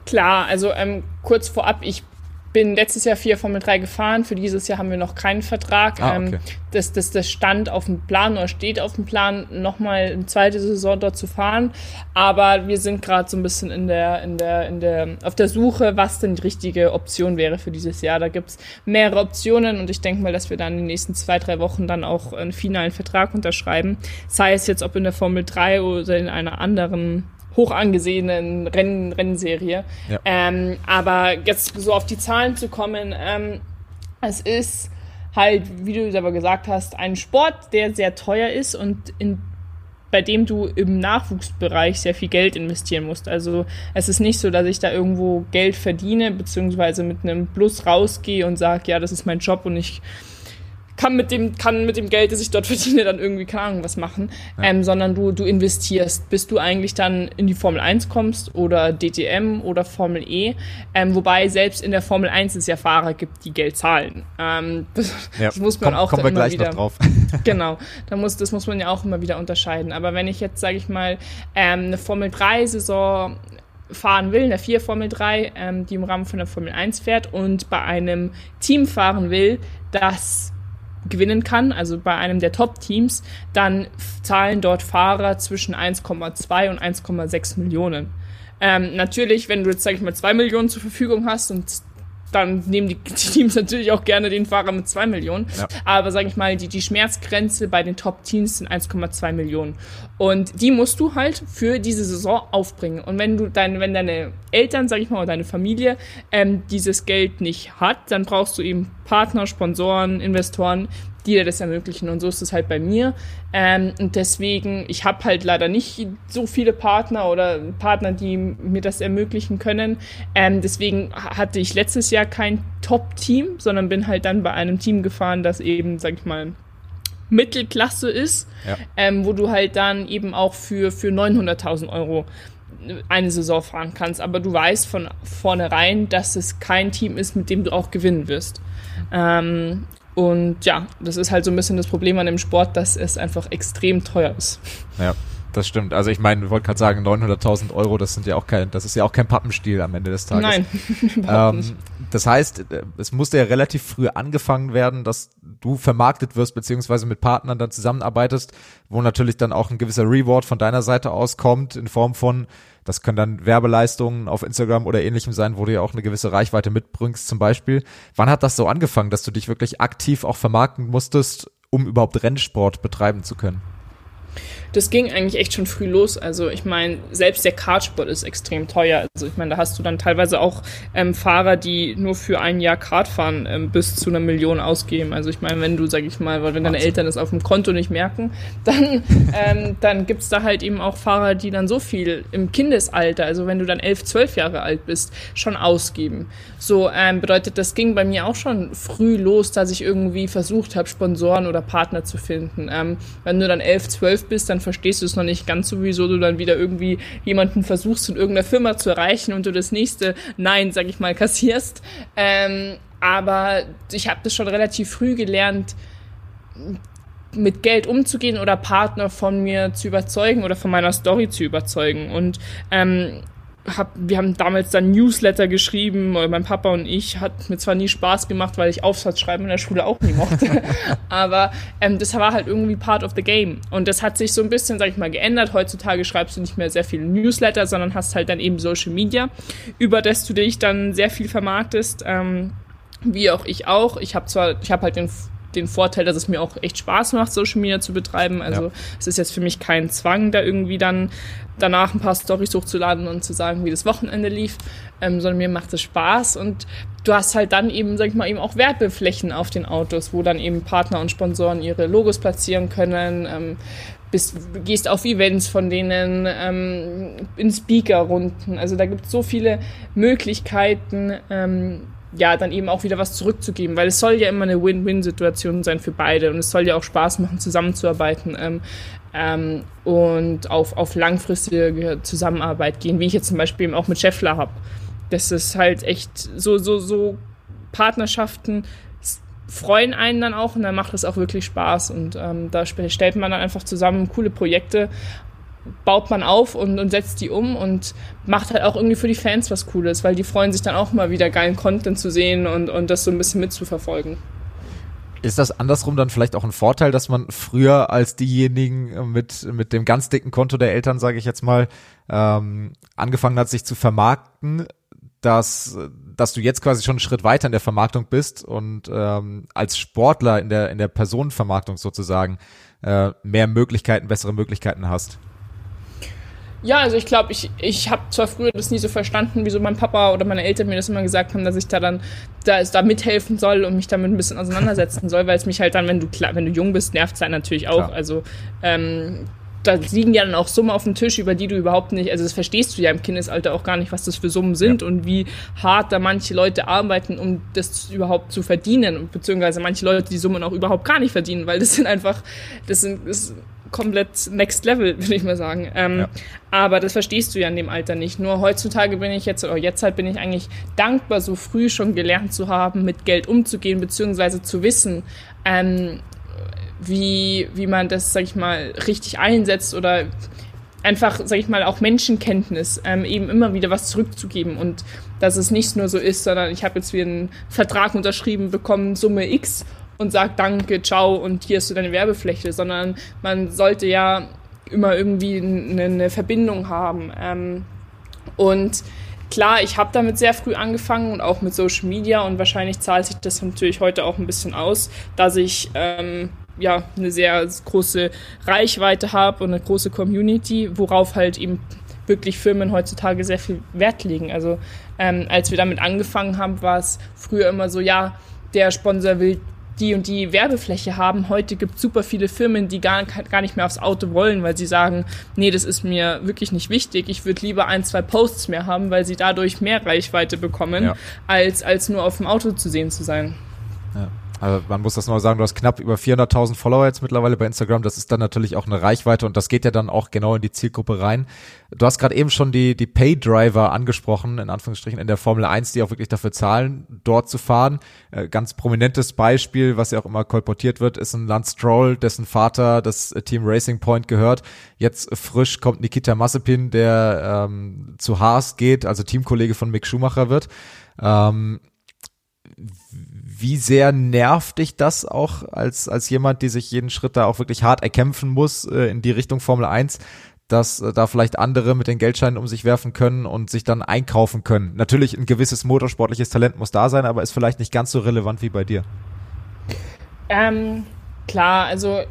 Klar, also ähm, kurz vorab, ich bin letztes Jahr vier Formel 3 gefahren. Für dieses Jahr haben wir noch keinen Vertrag. Ah, ähm, okay. das, das, das stand auf dem Plan oder steht auf dem Plan, nochmal eine zweite Saison dort zu fahren. Aber wir sind gerade so ein bisschen in der, in der, in der, auf der Suche, was denn die richtige Option wäre für dieses Jahr. Da gibt's mehrere Optionen und ich denke mal, dass wir dann in den nächsten zwei, drei Wochen dann auch einen finalen Vertrag unterschreiben. Sei es jetzt ob in der Formel 3 oder in einer anderen hoch angesehenen Renn Rennserie. Ja. Ähm, aber jetzt so auf die Zahlen zu kommen, ähm, es ist halt, wie du selber gesagt hast, ein Sport, der sehr teuer ist und in bei dem du im Nachwuchsbereich sehr viel Geld investieren musst. Also es ist nicht so, dass ich da irgendwo Geld verdiene, beziehungsweise mit einem Plus rausgehe und sage, ja, das ist mein Job und ich kann mit dem, kann mit dem Geld, das ich dort verdiene, dann irgendwie, keine Ahnung, was machen, ja. ähm, sondern du, du investierst, bis du eigentlich dann in die Formel 1 kommst oder DTM oder Formel E, ähm, wobei selbst in der Formel 1 es ja Fahrer gibt, die Geld zahlen. Ähm, das, ja, das, muss man komm, auch kommen wir gleich wieder, noch drauf. genau, da muss, das muss man ja auch immer wieder unterscheiden. Aber wenn ich jetzt, sage ich mal, ähm, eine Formel 3-Saison fahren will, eine 4 Formel 3, ähm, die im Rahmen von der Formel 1 fährt und bei einem Team fahren will, das gewinnen kann, also bei einem der Top-Teams, dann zahlen dort Fahrer zwischen 1,2 und 1,6 Millionen. Ähm, natürlich, wenn du jetzt, sag ich mal, 2 Millionen zur Verfügung hast und dann nehmen die, die, Teams natürlich auch gerne den Fahrer mit zwei Millionen. Ja. Aber sage ich mal, die, die Schmerzgrenze bei den Top-Teams sind 1,2 Millionen. Und die musst du halt für diese Saison aufbringen. Und wenn du dein, wenn deine Eltern, sag ich mal, oder deine Familie ähm, dieses Geld nicht hat, dann brauchst du eben Partner, Sponsoren, Investoren, die dir das ermöglichen. Und so ist es halt bei mir. Ähm, und deswegen, ich habe halt leider nicht so viele Partner oder Partner, die mir das ermöglichen können. Ähm, deswegen hatte ich letztes Jahr kein Top-Team, sondern bin halt dann bei einem Team gefahren, das eben, sag ich mal, Mittelklasse ist, ja. ähm, wo du halt dann eben auch für, für 900.000 Euro eine Saison fahren kannst, aber du weißt von vornherein, dass es kein Team ist, mit dem du auch gewinnen wirst. Ähm, und ja, das ist halt so ein bisschen das Problem an dem Sport, dass es einfach extrem teuer ist. Ja. Das stimmt. Also ich meine, ich wollte gerade sagen, 900.000 Euro, das sind ja auch kein, das ist ja auch kein Pappenstiel am Ende des Tages. Nein, ähm. Das heißt, es musste ja relativ früh angefangen werden, dass du vermarktet wirst, beziehungsweise mit Partnern dann zusammenarbeitest, wo natürlich dann auch ein gewisser Reward von deiner Seite aus kommt, in Form von, das können dann Werbeleistungen auf Instagram oder ähnlichem sein, wo du ja auch eine gewisse Reichweite mitbringst zum Beispiel. Wann hat das so angefangen, dass du dich wirklich aktiv auch vermarkten musstest, um überhaupt Rennsport betreiben zu können? Das ging eigentlich echt schon früh los. Also ich meine, selbst der Kartsport ist extrem teuer. Also ich meine, da hast du dann teilweise auch ähm, Fahrer, die nur für ein Jahr Kart fahren, ähm, bis zu einer Million ausgeben. Also ich meine, wenn du, sag ich mal, weil wenn deine Eltern es auf dem Konto nicht merken, dann, ähm, dann gibt's da halt eben auch Fahrer, die dann so viel im Kindesalter, also wenn du dann elf, zwölf Jahre alt bist, schon ausgeben. So ähm, bedeutet, das ging bei mir auch schon früh los, dass ich irgendwie versucht habe, Sponsoren oder Partner zu finden. Ähm, wenn du dann elf, zwölf bist, dann verstehst du es noch nicht ganz so, wieso du dann wieder irgendwie jemanden versuchst, in irgendeiner Firma zu erreichen und du das nächste Nein, sag ich mal, kassierst. Ähm, aber ich habe das schon relativ früh gelernt, mit Geld umzugehen oder Partner von mir zu überzeugen oder von meiner Story zu überzeugen. Und ähm, hab, wir haben damals dann Newsletter geschrieben, mein Papa und ich, hat mir zwar nie Spaß gemacht, weil ich Aufsatzschreiben in der Schule auch nie mochte, aber ähm, das war halt irgendwie part of the game. Und das hat sich so ein bisschen, sag ich mal, geändert. Heutzutage schreibst du nicht mehr sehr viele Newsletter, sondern hast halt dann eben Social Media, über das du dich dann sehr viel vermarktest. Ähm, wie auch ich auch. Ich habe zwar, ich habe halt den den Vorteil, dass es mir auch echt Spaß macht, Social Media zu betreiben. Also ja. es ist jetzt für mich kein Zwang, da irgendwie dann danach ein paar Storys hochzuladen und zu sagen, wie das Wochenende lief, ähm, sondern mir macht es Spaß und du hast halt dann eben, sag ich mal, eben auch Werbeflächen auf den Autos, wo dann eben Partner und Sponsoren ihre Logos platzieren können. Ähm, bist, gehst auf Events von denen, ähm, in Speaker-Runden. Also da gibt es so viele Möglichkeiten, ähm, ja, dann eben auch wieder was zurückzugeben, weil es soll ja immer eine Win-Win-Situation sein für beide und es soll ja auch Spaß machen, zusammenzuarbeiten ähm, ähm, und auf, auf langfristige Zusammenarbeit gehen, wie ich jetzt zum Beispiel eben auch mit Scheffler habe. Das ist halt echt so, so, so Partnerschaften freuen einen dann auch und dann macht es auch wirklich Spaß und ähm, da stellt man dann einfach zusammen coole Projekte baut man auf und, und setzt die um und macht halt auch irgendwie für die Fans was Cooles, weil die freuen sich dann auch mal wieder geilen Content zu sehen und, und das so ein bisschen mitzuverfolgen. Ist das andersrum dann vielleicht auch ein Vorteil, dass man früher als diejenigen mit, mit dem ganz dicken Konto der Eltern, sage ich jetzt mal, ähm, angefangen hat, sich zu vermarkten, dass, dass du jetzt quasi schon einen Schritt weiter in der Vermarktung bist und ähm, als Sportler in der, in der Personenvermarktung sozusagen äh, mehr Möglichkeiten, bessere Möglichkeiten hast? Ja, also ich glaube, ich, ich habe zwar früher das nie so verstanden, wieso mein Papa oder meine Eltern mir das immer gesagt haben, dass ich da dann da, da mithelfen soll und mich damit ein bisschen auseinandersetzen soll, weil es mich halt dann, wenn du klar, wenn du jung bist, nervt es halt natürlich auch. Klar. Also ähm, da liegen ja dann auch Summen auf dem Tisch, über die du überhaupt nicht, also das verstehst du ja im Kindesalter auch gar nicht, was das für Summen sind ja. und wie hart da manche Leute arbeiten, um das überhaupt zu verdienen, beziehungsweise manche Leute die Summen auch überhaupt gar nicht verdienen, weil das sind einfach, das sind, das komplett next level, würde ich mal sagen. Ähm, ja. Aber das verstehst du ja in dem Alter nicht. Nur heutzutage bin ich jetzt, oder jetzt halt bin ich eigentlich dankbar, so früh schon gelernt zu haben, mit Geld umzugehen, beziehungsweise zu wissen, ähm, wie, wie man das, sag ich mal, richtig einsetzt oder einfach, sag ich mal, auch Menschenkenntnis, ähm, eben immer wieder was zurückzugeben und dass es nicht nur so ist, sondern ich habe jetzt wieder einen Vertrag unterschrieben bekommen, Summe X und sagt Danke, ciao und hier ist so deine Werbefläche, sondern man sollte ja immer irgendwie eine, eine Verbindung haben. Ähm, und klar, ich habe damit sehr früh angefangen und auch mit Social Media und wahrscheinlich zahlt sich das natürlich heute auch ein bisschen aus, dass ich ähm, ja eine sehr große Reichweite habe und eine große Community, worauf halt eben wirklich Firmen heutzutage sehr viel Wert legen. Also ähm, als wir damit angefangen haben, war es früher immer so, ja, der Sponsor will die und die Werbefläche haben. Heute gibt es super viele Firmen, die gar, gar nicht mehr aufs Auto wollen, weil sie sagen, nee, das ist mir wirklich nicht wichtig. Ich würde lieber ein, zwei Posts mehr haben, weil sie dadurch mehr Reichweite bekommen, ja. als, als nur auf dem Auto zu sehen zu sein. Ja. Also man muss das nur sagen, du hast knapp über 400.000 Follower jetzt mittlerweile bei Instagram. Das ist dann natürlich auch eine Reichweite und das geht ja dann auch genau in die Zielgruppe rein. Du hast gerade eben schon die, die Pay-Driver angesprochen, in Anführungsstrichen in der Formel 1, die auch wirklich dafür zahlen, dort zu fahren. Äh, ganz prominentes Beispiel, was ja auch immer kolportiert wird, ist ein Lance Stroll, dessen Vater das Team Racing Point gehört. Jetzt frisch kommt Nikita Mazepin, der ähm, zu Haas geht, also Teamkollege von Mick Schumacher wird. Ähm, wie sehr nervt dich das auch als, als jemand, die sich jeden Schritt da auch wirklich hart erkämpfen muss äh, in die Richtung Formel 1, dass äh, da vielleicht andere mit den Geldscheinen um sich werfen können und sich dann einkaufen können? Natürlich ein gewisses motorsportliches Talent muss da sein, aber ist vielleicht nicht ganz so relevant wie bei dir. Ähm, klar, also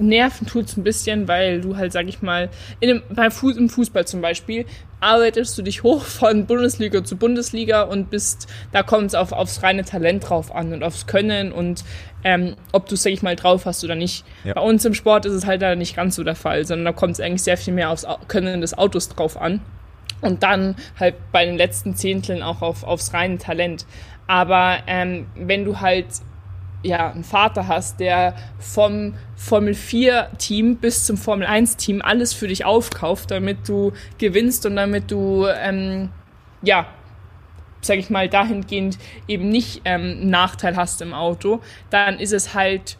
nerven tut's ein bisschen, weil du halt, sag ich mal, in dem, bei Fuß, im Fußball zum Beispiel, arbeitest du dich hoch von Bundesliga zu Bundesliga und bist, da kommt es auf, aufs reine Talent drauf an und aufs Können und ähm, ob du es, sag ich mal, drauf hast oder nicht. Ja. Bei uns im Sport ist es halt da nicht ganz so der Fall, sondern da kommt es eigentlich sehr viel mehr aufs Können des Autos drauf an. Und dann halt bei den letzten Zehnteln auch auf, aufs reine Talent. Aber ähm, wenn du halt ja, einen Vater hast, der vom Formel 4 Team bis zum Formel 1 Team alles für dich aufkauft, damit du gewinnst und damit du, ähm, ja, sag ich mal, dahingehend eben nicht ähm, einen Nachteil hast im Auto, dann ist es halt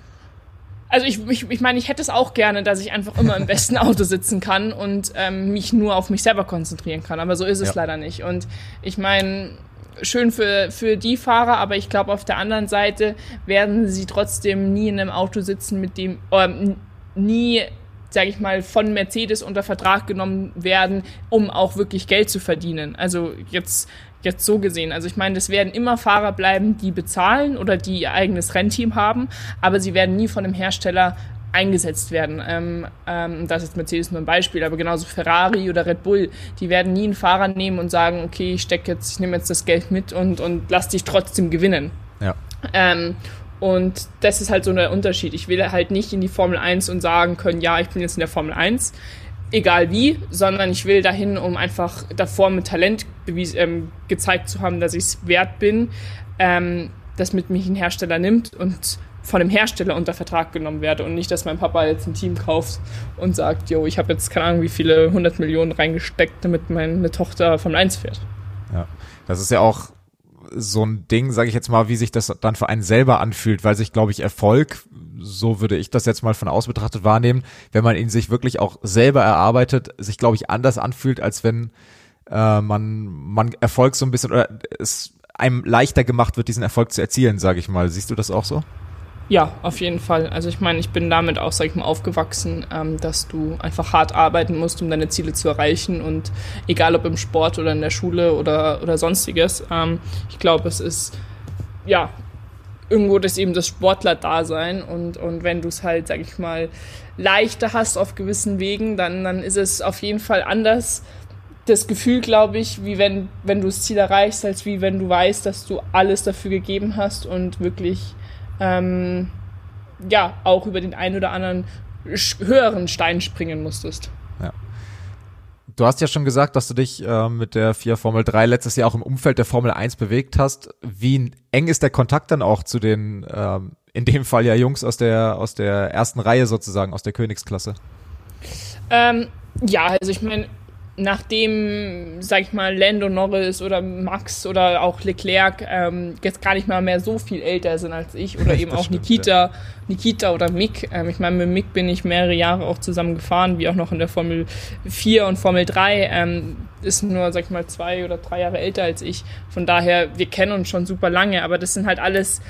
also ich, ich, ich meine, ich hätte es auch gerne, dass ich einfach immer im besten Auto sitzen kann und ähm, mich nur auf mich selber konzentrieren kann. Aber so ist es ja. leider nicht. Und ich meine, schön für, für die Fahrer, aber ich glaube, auf der anderen Seite werden sie trotzdem nie in einem Auto sitzen, mit dem, äh, nie sage ich mal, von Mercedes unter Vertrag genommen werden, um auch wirklich Geld zu verdienen. Also jetzt jetzt so gesehen. Also ich meine, es werden immer Fahrer bleiben, die bezahlen oder die ihr eigenes Rennteam haben, aber sie werden nie von einem Hersteller eingesetzt werden. Ähm, ähm, das ist Mercedes nur ein Beispiel, aber genauso Ferrari oder Red Bull, die werden nie einen Fahrer nehmen und sagen, okay, ich stecke jetzt, ich nehme jetzt das Geld mit und, und lass dich trotzdem gewinnen. Ja. Ähm, und das ist halt so der Unterschied. Ich will halt nicht in die Formel 1 und sagen können, ja, ich bin jetzt in der Formel 1 egal wie, sondern ich will dahin, um einfach davor mit Talent bewies, ähm, gezeigt zu haben, dass ich es wert bin, ähm, dass mit mich ein Hersteller nimmt und von dem Hersteller unter Vertrag genommen werde und nicht, dass mein Papa jetzt ein Team kauft und sagt, yo, ich habe jetzt keine Ahnung, wie viele 100 Millionen reingesteckt, damit meine Tochter vom 1 fährt. Ja, das ist ja auch so ein Ding, sage ich jetzt mal, wie sich das dann für einen selber anfühlt, weil sich, glaube ich, Erfolg so würde ich das jetzt mal von außen betrachtet wahrnehmen, wenn man ihn sich wirklich auch selber erarbeitet, sich, glaube ich, anders anfühlt, als wenn äh, man, man Erfolg so ein bisschen oder es einem leichter gemacht wird, diesen Erfolg zu erzielen, sage ich mal. Siehst du das auch so? Ja, auf jeden Fall. Also ich meine, ich bin damit auch, sag ich mal, aufgewachsen, ähm, dass du einfach hart arbeiten musst, um deine Ziele zu erreichen. Und egal ob im Sport oder in der Schule oder, oder sonstiges, ähm, ich glaube, es ist ja irgendwo das eben das Sportler-Dasein und, und wenn du es halt, sag ich mal, leichter hast auf gewissen Wegen, dann, dann ist es auf jeden Fall anders das Gefühl, glaube ich, wie wenn, wenn du das Ziel erreichst, als wie wenn du weißt, dass du alles dafür gegeben hast und wirklich ähm, ja auch über den einen oder anderen höheren Stein springen musstest. Du hast ja schon gesagt, dass du dich äh, mit der FIA Formel 3 letztes Jahr auch im Umfeld der Formel 1 bewegt hast. Wie eng ist der Kontakt dann auch zu den, ähm, in dem Fall ja Jungs aus der, aus der ersten Reihe sozusagen, aus der Königsklasse? Ähm, ja, also ich meine, nachdem, sag ich mal, Lando Norris oder Max oder auch Leclerc ähm, jetzt gar nicht mal mehr so viel älter sind als ich oder eben auch stimmt, Nikita, ja. Nikita oder Mick. Ähm, ich meine, mit Mick bin ich mehrere Jahre auch zusammen gefahren, wie auch noch in der Formel 4 und Formel 3. Ähm, ist nur, sag ich mal, zwei oder drei Jahre älter als ich. Von daher, wir kennen uns schon super lange, aber das sind halt alles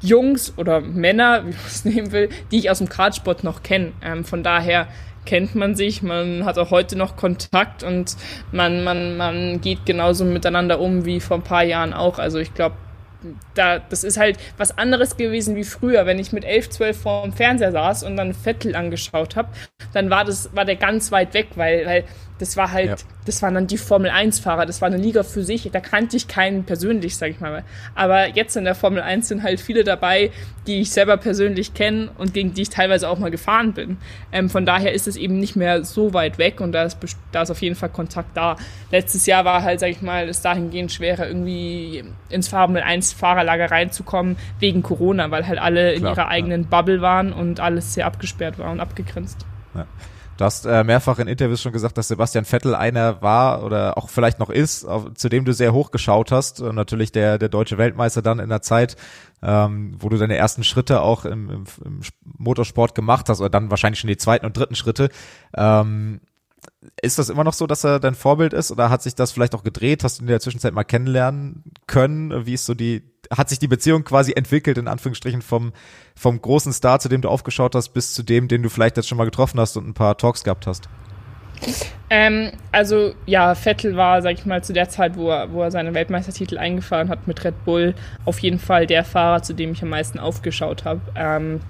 Jungs oder Männer, wie man es nehmen will, die ich aus dem Kartsport noch kenne. Ähm, von daher kennt man sich, man hat auch heute noch Kontakt und man, man, man geht genauso miteinander um wie vor ein paar Jahren auch. Also ich glaube, da, das ist halt was anderes gewesen wie früher, wenn ich mit 11, 12 vor dem Fernseher saß und dann Vettel angeschaut habe, dann war das, war der ganz weit weg, weil, weil das war halt, ja. das waren dann die Formel 1-Fahrer, das war eine Liga für sich, da kannte ich keinen persönlich, sag ich mal. Aber jetzt in der Formel 1 sind halt viele dabei, die ich selber persönlich kenne und gegen die ich teilweise auch mal gefahren bin. Ähm, von daher ist es eben nicht mehr so weit weg und da ist, da ist auf jeden Fall Kontakt da. Letztes Jahr war halt, sag ich mal, es dahingehend schwerer, irgendwie ins Formel 1-Fahrerlager reinzukommen, wegen Corona, weil halt alle Klar, in ihrer eigenen ja. Bubble waren und alles sehr abgesperrt war und abgegrenzt. Ja. Du hast äh, mehrfach in Interviews schon gesagt, dass Sebastian Vettel einer war oder auch vielleicht noch ist, auf, zu dem du sehr hoch geschaut hast. Und natürlich der, der deutsche Weltmeister dann in der Zeit, ähm, wo du deine ersten Schritte auch im, im, im Motorsport gemacht hast oder dann wahrscheinlich schon die zweiten und dritten Schritte. Ähm, ist das immer noch so, dass er dein Vorbild ist oder hat sich das vielleicht auch gedreht? Hast du in der Zwischenzeit mal kennenlernen können? Wie ist so die, hat sich die Beziehung quasi entwickelt, in Anführungsstrichen, vom, vom großen Star, zu dem du aufgeschaut hast, bis zu dem, den du vielleicht jetzt schon mal getroffen hast und ein paar Talks gehabt hast? Ähm, also ja, Vettel war, sag ich mal, zu der Zeit, wo er, wo er seine Weltmeistertitel eingefahren hat mit Red Bull, auf jeden Fall der Fahrer, zu dem ich am meisten aufgeschaut habe. Ähm,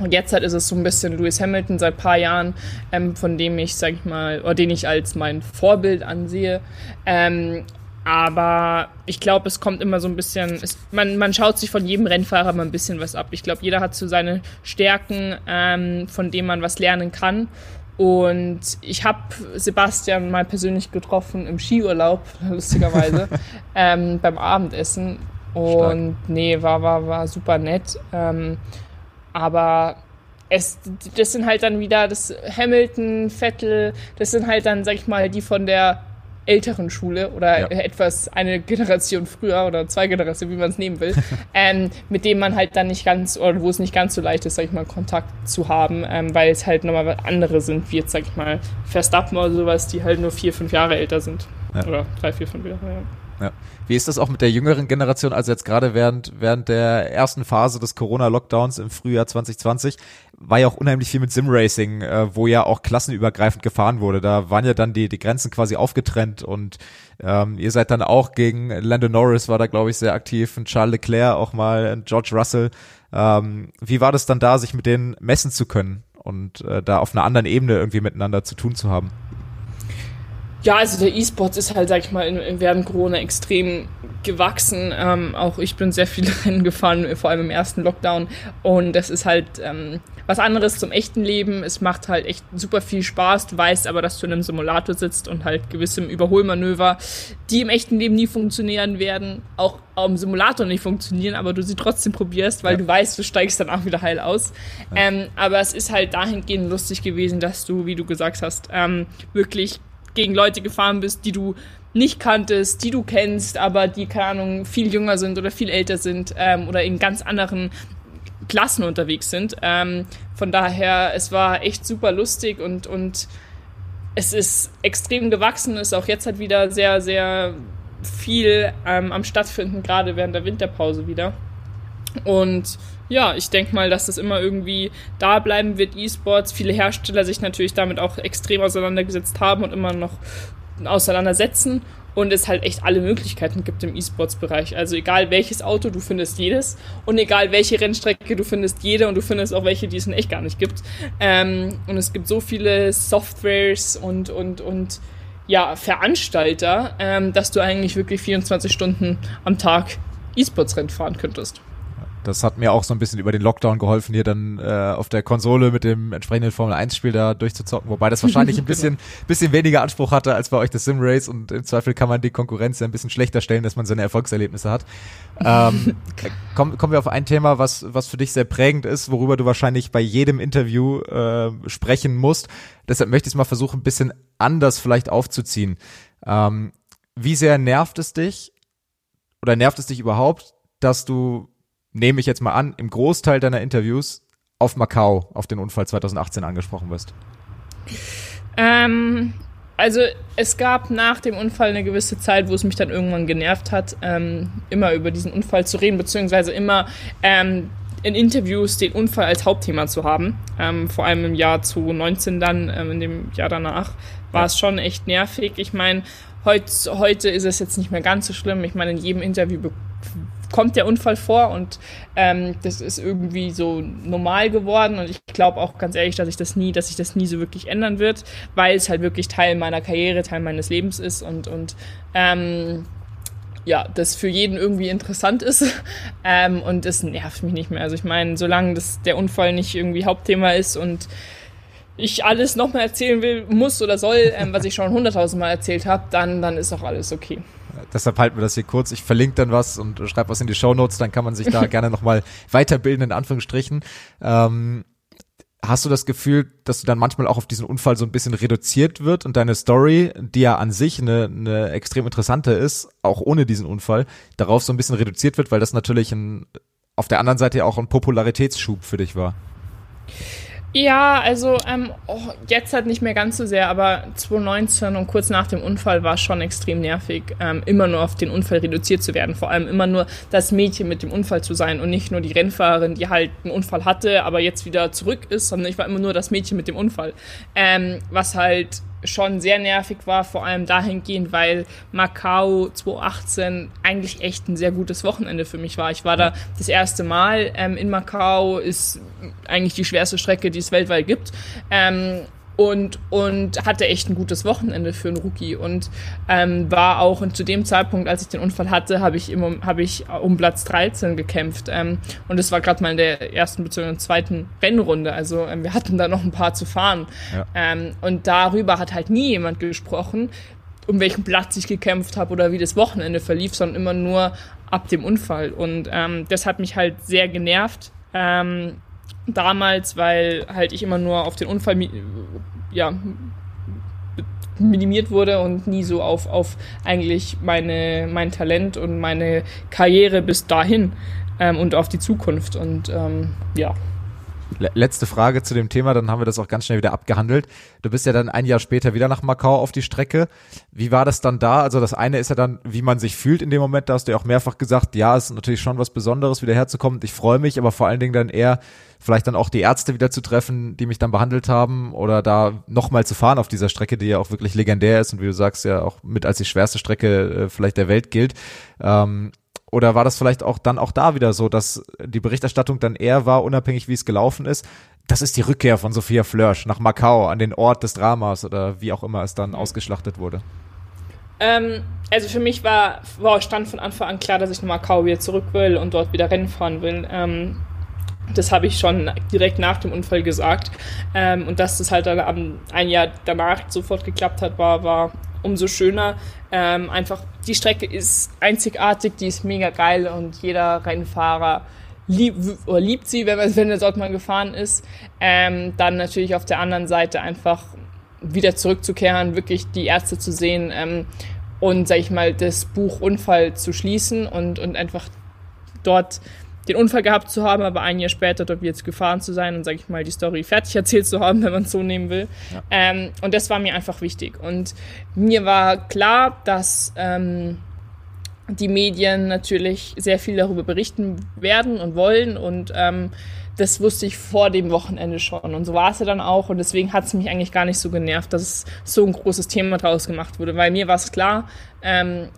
und jetzt halt ist es so ein bisschen Lewis Hamilton seit paar Jahren, ähm, von dem ich, sag ich mal, oder den ich als mein Vorbild ansehe. Ähm, aber ich glaube, es kommt immer so ein bisschen, es, man, man schaut sich von jedem Rennfahrer mal ein bisschen was ab. Ich glaube, jeder hat so seine Stärken, ähm, von denen man was lernen kann. Und ich habe Sebastian mal persönlich getroffen im Skiurlaub, lustigerweise, ähm, beim Abendessen. Und Stark. nee, war, war, war super nett. Ähm, aber es, das sind halt dann wieder das Hamilton, Vettel, das sind halt dann, sag ich mal, die von der älteren Schule oder ja. etwas eine Generation früher oder zwei Generationen, wie man es nehmen will, ähm, mit dem man halt dann nicht ganz oder wo es nicht ganz so leicht ist, sag ich mal, Kontakt zu haben, ähm, weil es halt nochmal andere sind, wie jetzt, sag ich mal, Verstappen oder sowas, die halt nur vier, fünf Jahre älter sind. Ja. Oder drei, vier, fünf Jahre, ja. Ja. Wie ist das auch mit der jüngeren Generation? Also jetzt gerade während, während der ersten Phase des Corona-Lockdowns im Frühjahr 2020 war ja auch unheimlich viel mit Simracing, äh, wo ja auch klassenübergreifend gefahren wurde. Da waren ja dann die, die Grenzen quasi aufgetrennt und ähm, ihr seid dann auch gegen Lando Norris war da, glaube ich, sehr aktiv und Charles Leclerc auch mal und George Russell. Ähm, wie war das dann da, sich mit denen messen zu können und äh, da auf einer anderen Ebene irgendwie miteinander zu tun zu haben? Ja, also der E-Sports ist halt, sag ich mal, in, während Corona extrem gewachsen. Ähm, auch ich bin sehr viele Rennen gefahren, vor allem im ersten Lockdown. Und das ist halt ähm, was anderes zum echten Leben. Es macht halt echt super viel Spaß. Du weißt aber, dass du in einem Simulator sitzt und halt gewissem Überholmanöver, die im echten Leben nie funktionieren werden, auch im Simulator nicht funktionieren, aber du sie trotzdem probierst, weil ja. du weißt, du steigst dann auch wieder heil aus. Ja. Ähm, aber es ist halt dahingehend lustig gewesen, dass du, wie du gesagt hast, ähm, wirklich gegen Leute gefahren bist, die du nicht kanntest, die du kennst, aber die, keine Ahnung, viel jünger sind oder viel älter sind ähm, oder in ganz anderen Klassen unterwegs sind. Ähm, von daher, es war echt super lustig und, und es ist extrem gewachsen, ist auch jetzt halt wieder sehr, sehr viel ähm, am Stattfinden, gerade während der Winterpause wieder. Und ja, ich denke mal, dass das immer irgendwie da bleiben wird, E-Sports. Viele Hersteller sich natürlich damit auch extrem auseinandergesetzt haben und immer noch auseinandersetzen und es halt echt alle Möglichkeiten gibt im E-Sports-Bereich. Also egal welches Auto, du findest jedes und egal welche Rennstrecke, du findest jede und du findest auch welche, die es in echt gar nicht gibt. Ähm, und es gibt so viele Softwares und, und, und ja, Veranstalter, ähm, dass du eigentlich wirklich 24 Stunden am Tag E-Sports-Rennen fahren könntest. Das hat mir auch so ein bisschen über den Lockdown geholfen, hier dann äh, auf der Konsole mit dem entsprechenden Formel 1 Spiel da durchzuzocken, wobei das wahrscheinlich ein bisschen, genau. bisschen weniger Anspruch hatte als bei euch das Sim Race und im Zweifel kann man die Konkurrenz ja ein bisschen schlechter stellen, dass man seine Erfolgserlebnisse hat. Ähm, kommen, kommen wir auf ein Thema, was, was für dich sehr prägend ist, worüber du wahrscheinlich bei jedem Interview äh, sprechen musst. Deshalb möchte ich es mal versuchen, ein bisschen anders vielleicht aufzuziehen. Ähm, wie sehr nervt es dich oder nervt es dich überhaupt, dass du nehme ich jetzt mal an, im Großteil deiner Interviews auf Macau, auf den Unfall 2018 angesprochen wirst? Ähm, also es gab nach dem Unfall eine gewisse Zeit, wo es mich dann irgendwann genervt hat, ähm, immer über diesen Unfall zu reden, beziehungsweise immer ähm, in Interviews den Unfall als Hauptthema zu haben. Ähm, vor allem im Jahr 2019 dann, ähm, in dem Jahr danach, war es schon echt nervig. Ich meine, heut, heute ist es jetzt nicht mehr ganz so schlimm. Ich meine, in jedem Interview kommt der Unfall vor und ähm, das ist irgendwie so normal geworden und ich glaube auch ganz ehrlich, dass ich das nie, dass sich das nie so wirklich ändern wird, weil es halt wirklich Teil meiner Karriere, Teil meines Lebens ist und und ähm, ja, das für jeden irgendwie interessant ist ähm, und es nervt mich nicht mehr. Also ich meine, solange das, der Unfall nicht irgendwie Hauptthema ist und ich alles nochmal erzählen will, muss oder soll, ähm, was ich schon hunderttausendmal erzählt habe, dann, dann ist auch alles okay deshalb halten wir das hier kurz. Ich verlinke dann was und schreibe was in die Show Notes, dann kann man sich da gerne nochmal weiterbilden, in Anführungsstrichen. Ähm, hast du das Gefühl, dass du dann manchmal auch auf diesen Unfall so ein bisschen reduziert wird und deine Story, die ja an sich eine, eine extrem interessante ist, auch ohne diesen Unfall, darauf so ein bisschen reduziert wird, weil das natürlich ein, auf der anderen Seite ja auch ein Popularitätsschub für dich war? Ja, also ähm, oh, jetzt halt nicht mehr ganz so sehr, aber 2019 und kurz nach dem Unfall war schon extrem nervig, ähm, immer nur auf den Unfall reduziert zu werden. Vor allem immer nur das Mädchen mit dem Unfall zu sein und nicht nur die Rennfahrerin, die halt einen Unfall hatte, aber jetzt wieder zurück ist, sondern ich war immer nur das Mädchen mit dem Unfall. Ähm, was halt schon sehr nervig war, vor allem dahingehend, weil Macau 2018 eigentlich echt ein sehr gutes Wochenende für mich war. Ich war da das erste Mal ähm, in Macau, ist eigentlich die schwerste Strecke, die es weltweit gibt. Ähm, und, und hatte echt ein gutes Wochenende für einen Rookie und ähm, war auch und zu dem Zeitpunkt, als ich den Unfall hatte, habe ich, im, hab ich um Platz 13 gekämpft ähm, und es war gerade mal in der ersten bzw. zweiten Rennrunde, also ähm, wir hatten da noch ein paar zu fahren ja. ähm, und darüber hat halt nie jemand gesprochen, um welchen Platz ich gekämpft habe oder wie das Wochenende verlief, sondern immer nur ab dem Unfall und ähm, das hat mich halt sehr genervt. Ähm, damals, weil halt ich immer nur auf den Unfall ja, minimiert wurde und nie so auf, auf eigentlich meine, mein Talent und meine Karriere bis dahin ähm, und auf die Zukunft. Und ähm, ja. Letzte Frage zu dem Thema, dann haben wir das auch ganz schnell wieder abgehandelt. Du bist ja dann ein Jahr später wieder nach Macau auf die Strecke. Wie war das dann da? Also das eine ist ja dann, wie man sich fühlt in dem Moment. Da hast du ja auch mehrfach gesagt, ja, es ist natürlich schon was Besonderes, wieder herzukommen. Ich freue mich, aber vor allen Dingen dann eher vielleicht dann auch die Ärzte wieder zu treffen, die mich dann behandelt haben oder da nochmal zu fahren auf dieser Strecke, die ja auch wirklich legendär ist und wie du sagst, ja auch mit als die schwerste Strecke äh, vielleicht der Welt gilt. Ähm, oder war das vielleicht auch dann auch da wieder so, dass die Berichterstattung dann eher war, unabhängig wie es gelaufen ist? Das ist die Rückkehr von Sophia Flörsch nach Macau an den Ort des Dramas oder wie auch immer es dann ausgeschlachtet wurde. Ähm, also für mich war, war stand von Anfang an klar, dass ich nach Macau wieder zurück will und dort wieder Rennen fahren will. Ähm, das habe ich schon direkt nach dem Unfall gesagt. Ähm, und dass das halt dann ein Jahr danach sofort geklappt hat, war, war umso schöner. Ähm, einfach, die Strecke ist einzigartig, die ist mega geil und jeder Rennfahrer lieb, oder liebt sie, wenn, wenn er dort mal gefahren ist. Ähm, dann natürlich auf der anderen Seite einfach wieder zurückzukehren, wirklich die Ärzte zu sehen ähm, und, sag ich mal, das Buch Unfall zu schließen und, und einfach dort den Unfall gehabt zu haben, aber ein Jahr später dort jetzt gefahren zu sein und, sage ich mal, die Story fertig erzählt zu haben, wenn man es so nehmen will. Ja. Ähm, und das war mir einfach wichtig. Und mir war klar, dass ähm, die Medien natürlich sehr viel darüber berichten werden und wollen und ähm, das wusste ich vor dem Wochenende schon. Und so war es ja dann auch. Und deswegen hat es mich eigentlich gar nicht so genervt, dass so ein großes Thema draus gemacht wurde. Weil mir war es klar, ähm,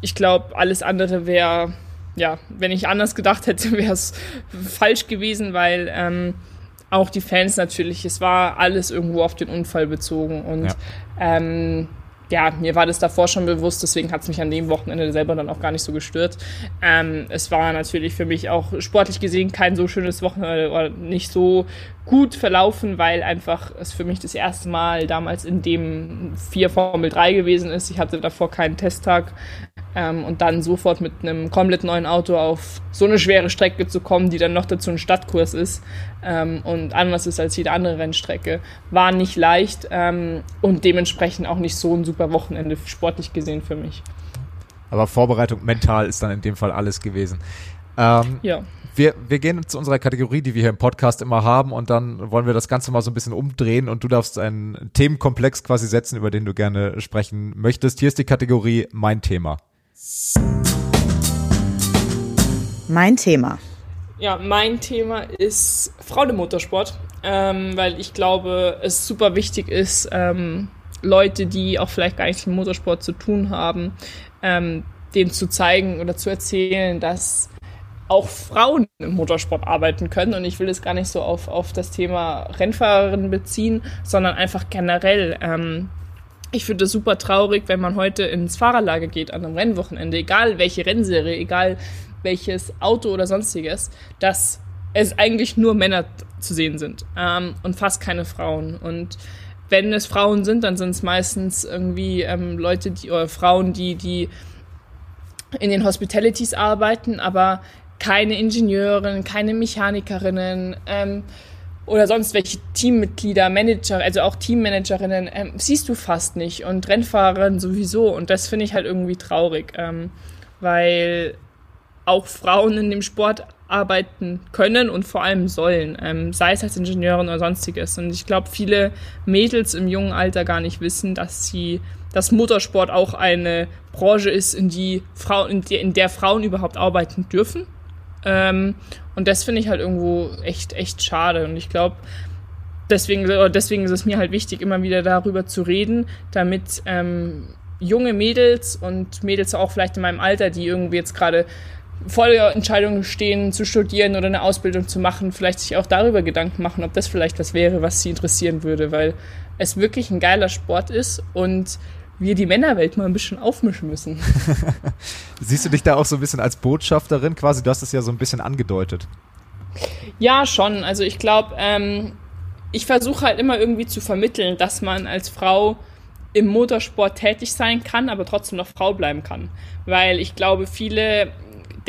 ich glaube, alles andere wäre ja, wenn ich anders gedacht hätte, wäre es falsch gewesen, weil ähm, auch die Fans natürlich, es war alles irgendwo auf den Unfall bezogen und ja. ähm, ja, mir war das davor schon bewusst, deswegen hat es mich an dem Wochenende selber dann auch gar nicht so gestört. Ähm, es war natürlich für mich auch sportlich gesehen kein so schönes Wochenende oder nicht so gut verlaufen, weil einfach es für mich das erste Mal damals in dem 4 Formel 3 gewesen ist. Ich hatte davor keinen Testtag ähm, und dann sofort mit einem komplett neuen Auto auf so eine schwere Strecke zu kommen, die dann noch dazu ein Stadtkurs ist ähm, und anders ist als jede andere Rennstrecke, war nicht leicht ähm, und dementsprechend auch nicht so ein super Wochenende sportlich gesehen für mich. Aber Vorbereitung mental ist dann in dem Fall alles gewesen. Ähm, ja. Wir, wir gehen zu unserer Kategorie, die wir hier im Podcast immer haben, und dann wollen wir das Ganze mal so ein bisschen umdrehen und du darfst einen Themenkomplex quasi setzen, über den du gerne sprechen möchtest. Hier ist die Kategorie Mein Thema. Mein Thema. Ja, mein Thema ist Frauenmotorsport, ähm, weil ich glaube, es super wichtig ist, ähm, Leute, die auch vielleicht gar nichts mit Motorsport zu tun haben, ähm, denen zu zeigen oder zu erzählen, dass auch Frauen im Motorsport arbeiten können. Und ich will es gar nicht so auf, auf das Thema Rennfahrerinnen beziehen, sondern einfach generell. Ähm, ich finde es super traurig, wenn man heute ins Fahrerlager geht an einem Rennwochenende, egal welche Rennserie, egal welches Auto oder sonstiges, dass es eigentlich nur Männer zu sehen sind ähm, und fast keine Frauen. Und wenn es Frauen sind, dann sind es meistens irgendwie ähm, Leute, die oder Frauen, die, die in den Hospitalities arbeiten, aber keine Ingenieurin, keine Mechanikerinnen, ähm, oder sonst welche Teammitglieder, Manager, also auch Teammanagerinnen, ähm, siehst du fast nicht und Rennfahrerinnen sowieso. Und das finde ich halt irgendwie traurig, ähm, weil auch Frauen in dem Sport arbeiten können und vor allem sollen, ähm, sei es als Ingenieurin oder sonstiges. Und ich glaube, viele Mädels im jungen Alter gar nicht wissen, dass sie, dass Motorsport auch eine Branche ist, in die Frauen, in, der, in der Frauen überhaupt arbeiten dürfen. Ähm, und das finde ich halt irgendwo echt, echt schade. Und ich glaube, deswegen, deswegen ist es mir halt wichtig, immer wieder darüber zu reden, damit ähm, junge Mädels und Mädels auch vielleicht in meinem Alter, die irgendwie jetzt gerade vor der Entscheidung stehen, zu studieren oder eine Ausbildung zu machen, vielleicht sich auch darüber Gedanken machen, ob das vielleicht was wäre, was sie interessieren würde, weil es wirklich ein geiler Sport ist und wir die Männerwelt mal ein bisschen aufmischen müssen. Siehst du dich da auch so ein bisschen als Botschafterin quasi? Du hast es ja so ein bisschen angedeutet. Ja, schon. Also ich glaube, ähm, ich versuche halt immer irgendwie zu vermitteln, dass man als Frau im Motorsport tätig sein kann, aber trotzdem noch Frau bleiben kann. Weil ich glaube, viele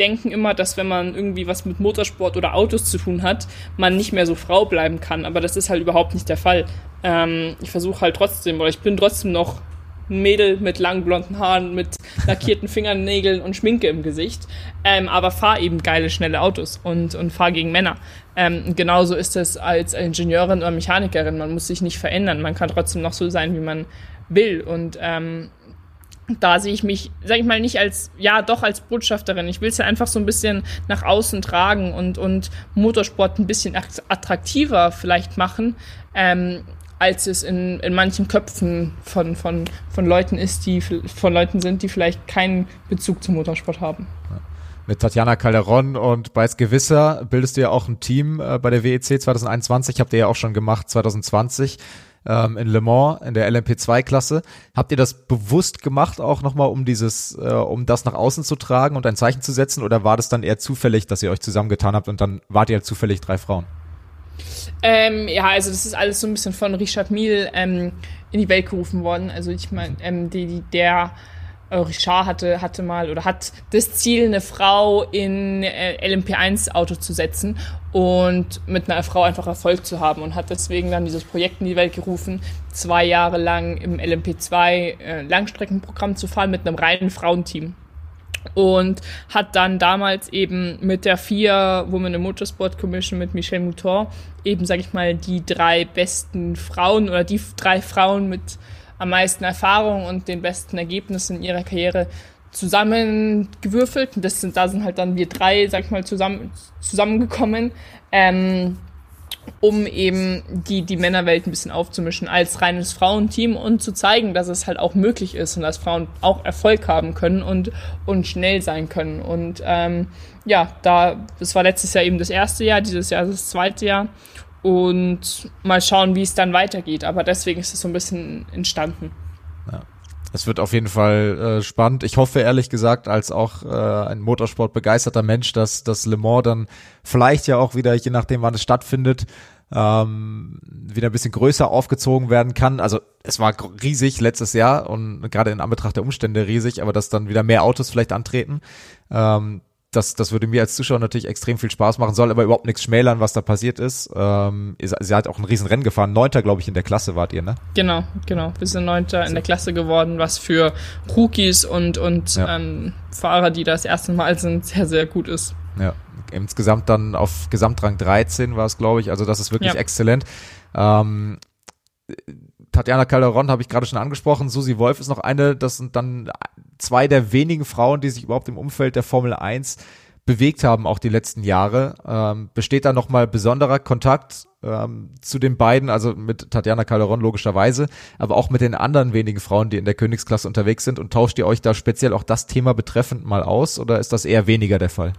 denken immer, dass wenn man irgendwie was mit Motorsport oder Autos zu tun hat, man nicht mehr so Frau bleiben kann. Aber das ist halt überhaupt nicht der Fall. Ähm, ich versuche halt trotzdem, oder ich bin trotzdem noch ein Mädel mit langen blonden Haaren, mit lackierten Fingernägeln und Schminke im Gesicht, ähm, aber fahr eben geile, schnelle Autos und, und fahr gegen Männer. Ähm, genauso ist es als Ingenieurin oder Mechanikerin. Man muss sich nicht verändern. Man kann trotzdem noch so sein, wie man will. Und ähm, da sehe ich mich, sag ich mal, nicht als, ja, doch als Botschafterin. Ich will es ja einfach so ein bisschen nach außen tragen und, und Motorsport ein bisschen attraktiver vielleicht machen, ähm, als es in, in manchen Köpfen von, von, von Leuten ist, die von Leuten sind, die vielleicht keinen Bezug zum Motorsport haben. Mit Tatjana Calderon und Beiß Gewisser bildest du ja auch ein Team äh, bei der WEC 2021, habt ihr ja auch schon gemacht 2020 ähm, in Le Mans in der LMP2-Klasse. Habt ihr das bewusst gemacht, auch nochmal, um dieses, äh, um das nach außen zu tragen und ein Zeichen zu setzen, oder war das dann eher zufällig, dass ihr euch zusammengetan habt und dann wart ihr halt zufällig drei Frauen? Ähm, ja, also das ist alles so ein bisschen von Richard Mille ähm, in die Welt gerufen worden. Also ich meine, ähm, die, die, der Richard hatte, hatte mal oder hat das Ziel, eine Frau in äh, LMP1 Auto zu setzen und mit einer Frau einfach Erfolg zu haben und hat deswegen dann dieses Projekt in die Welt gerufen, zwei Jahre lang im LMP2 äh, Langstreckenprogramm zu fahren mit einem reinen Frauenteam. Und hat dann damals eben mit der vier Women in Motorsport Commission mit Michelle Mouton eben, sag ich mal, die drei besten Frauen oder die drei Frauen mit am meisten Erfahrung und den besten Ergebnissen in ihrer Karriere zusammengewürfelt. Das sind, da sind halt dann wir drei, sag ich mal, zusammen, zusammengekommen. Ähm, um eben die, die Männerwelt ein bisschen aufzumischen als reines Frauenteam und zu zeigen, dass es halt auch möglich ist und dass Frauen auch Erfolg haben können und, und schnell sein können. Und ähm, ja, da, das war letztes Jahr eben das erste Jahr, dieses Jahr das zweite Jahr. Und mal schauen, wie es dann weitergeht. Aber deswegen ist es so ein bisschen entstanden. Ja. Es wird auf jeden Fall äh, spannend. Ich hoffe ehrlich gesagt, als auch äh, ein Motorsport begeisterter Mensch, dass das Le Mans dann vielleicht ja auch wieder, je nachdem wann es stattfindet, ähm, wieder ein bisschen größer aufgezogen werden kann. Also es war riesig letztes Jahr und gerade in Anbetracht der Umstände riesig, aber dass dann wieder mehr Autos vielleicht antreten. Ähm, das, das würde mir als Zuschauer natürlich extrem viel Spaß machen, soll aber überhaupt nichts schmälern, was da passiert ist. Ähm, ihr, sie hat auch ein riesen Rennen gefahren. Neunter, glaube ich, in der Klasse wart ihr, ne? Genau, genau. Wir sind Neunter in der Klasse geworden, was für Rookies und, und ja. ähm, Fahrer, die das erste Mal sind, sehr, sehr gut ist. Ja, insgesamt dann auf Gesamtrang 13 war es, glaube ich. Also das ist wirklich ja. exzellent. Ähm, Tatjana Calderon habe ich gerade schon angesprochen. Susi Wolf ist noch eine. Das sind dann zwei der wenigen Frauen, die sich überhaupt im Umfeld der Formel 1 bewegt haben, auch die letzten Jahre. Ähm, besteht da nochmal besonderer Kontakt ähm, zu den beiden, also mit Tatjana Calderon logischerweise, aber auch mit den anderen wenigen Frauen, die in der Königsklasse unterwegs sind und tauscht ihr euch da speziell auch das Thema betreffend mal aus oder ist das eher weniger der Fall?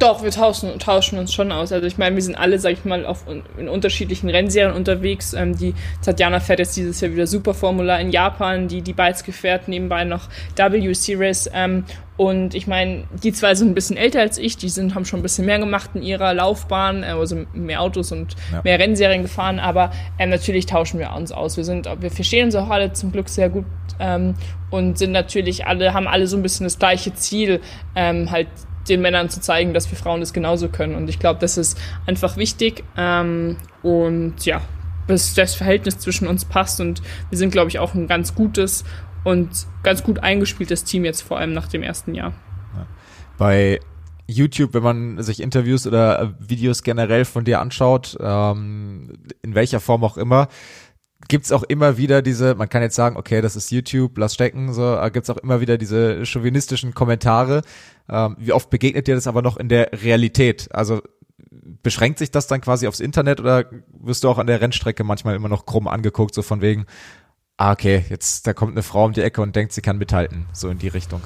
Doch, wir tauschen, tauschen uns schon aus. Also ich meine, wir sind alle, sag ich mal, auf, in unterschiedlichen Rennserien unterwegs. Ähm, die Tatjana fährt jetzt dieses Jahr wieder Superformula in Japan, die, die Beitzke fährt nebenbei noch W-Series. Ähm, und ich meine, die zwei sind ein bisschen älter als ich, die sind, haben schon ein bisschen mehr gemacht in ihrer Laufbahn, äh, also mehr Autos und ja. mehr Rennserien gefahren, aber ähm, natürlich tauschen wir uns aus. Wir sind, wir verstehen uns auch alle zum Glück sehr gut ähm, und sind natürlich alle, haben alle so ein bisschen das gleiche Ziel, ähm, halt den Männern zu zeigen, dass wir Frauen das genauso können. Und ich glaube, das ist einfach wichtig. Ähm, und ja, bis das Verhältnis zwischen uns passt. Und wir sind, glaube ich, auch ein ganz gutes und ganz gut eingespieltes Team jetzt vor allem nach dem ersten Jahr. Bei YouTube, wenn man sich Interviews oder Videos generell von dir anschaut, ähm, in welcher Form auch immer, gibt's auch immer wieder diese, man kann jetzt sagen, okay, das ist YouTube, lass stecken, so, gibt's auch immer wieder diese chauvinistischen Kommentare. Ähm, wie oft begegnet dir das aber noch in der Realität? Also beschränkt sich das dann quasi aufs Internet oder wirst du auch an der Rennstrecke manchmal immer noch krumm angeguckt, so von wegen, ah, okay, jetzt da kommt eine Frau um die Ecke und denkt, sie kann mithalten, so in die Richtung?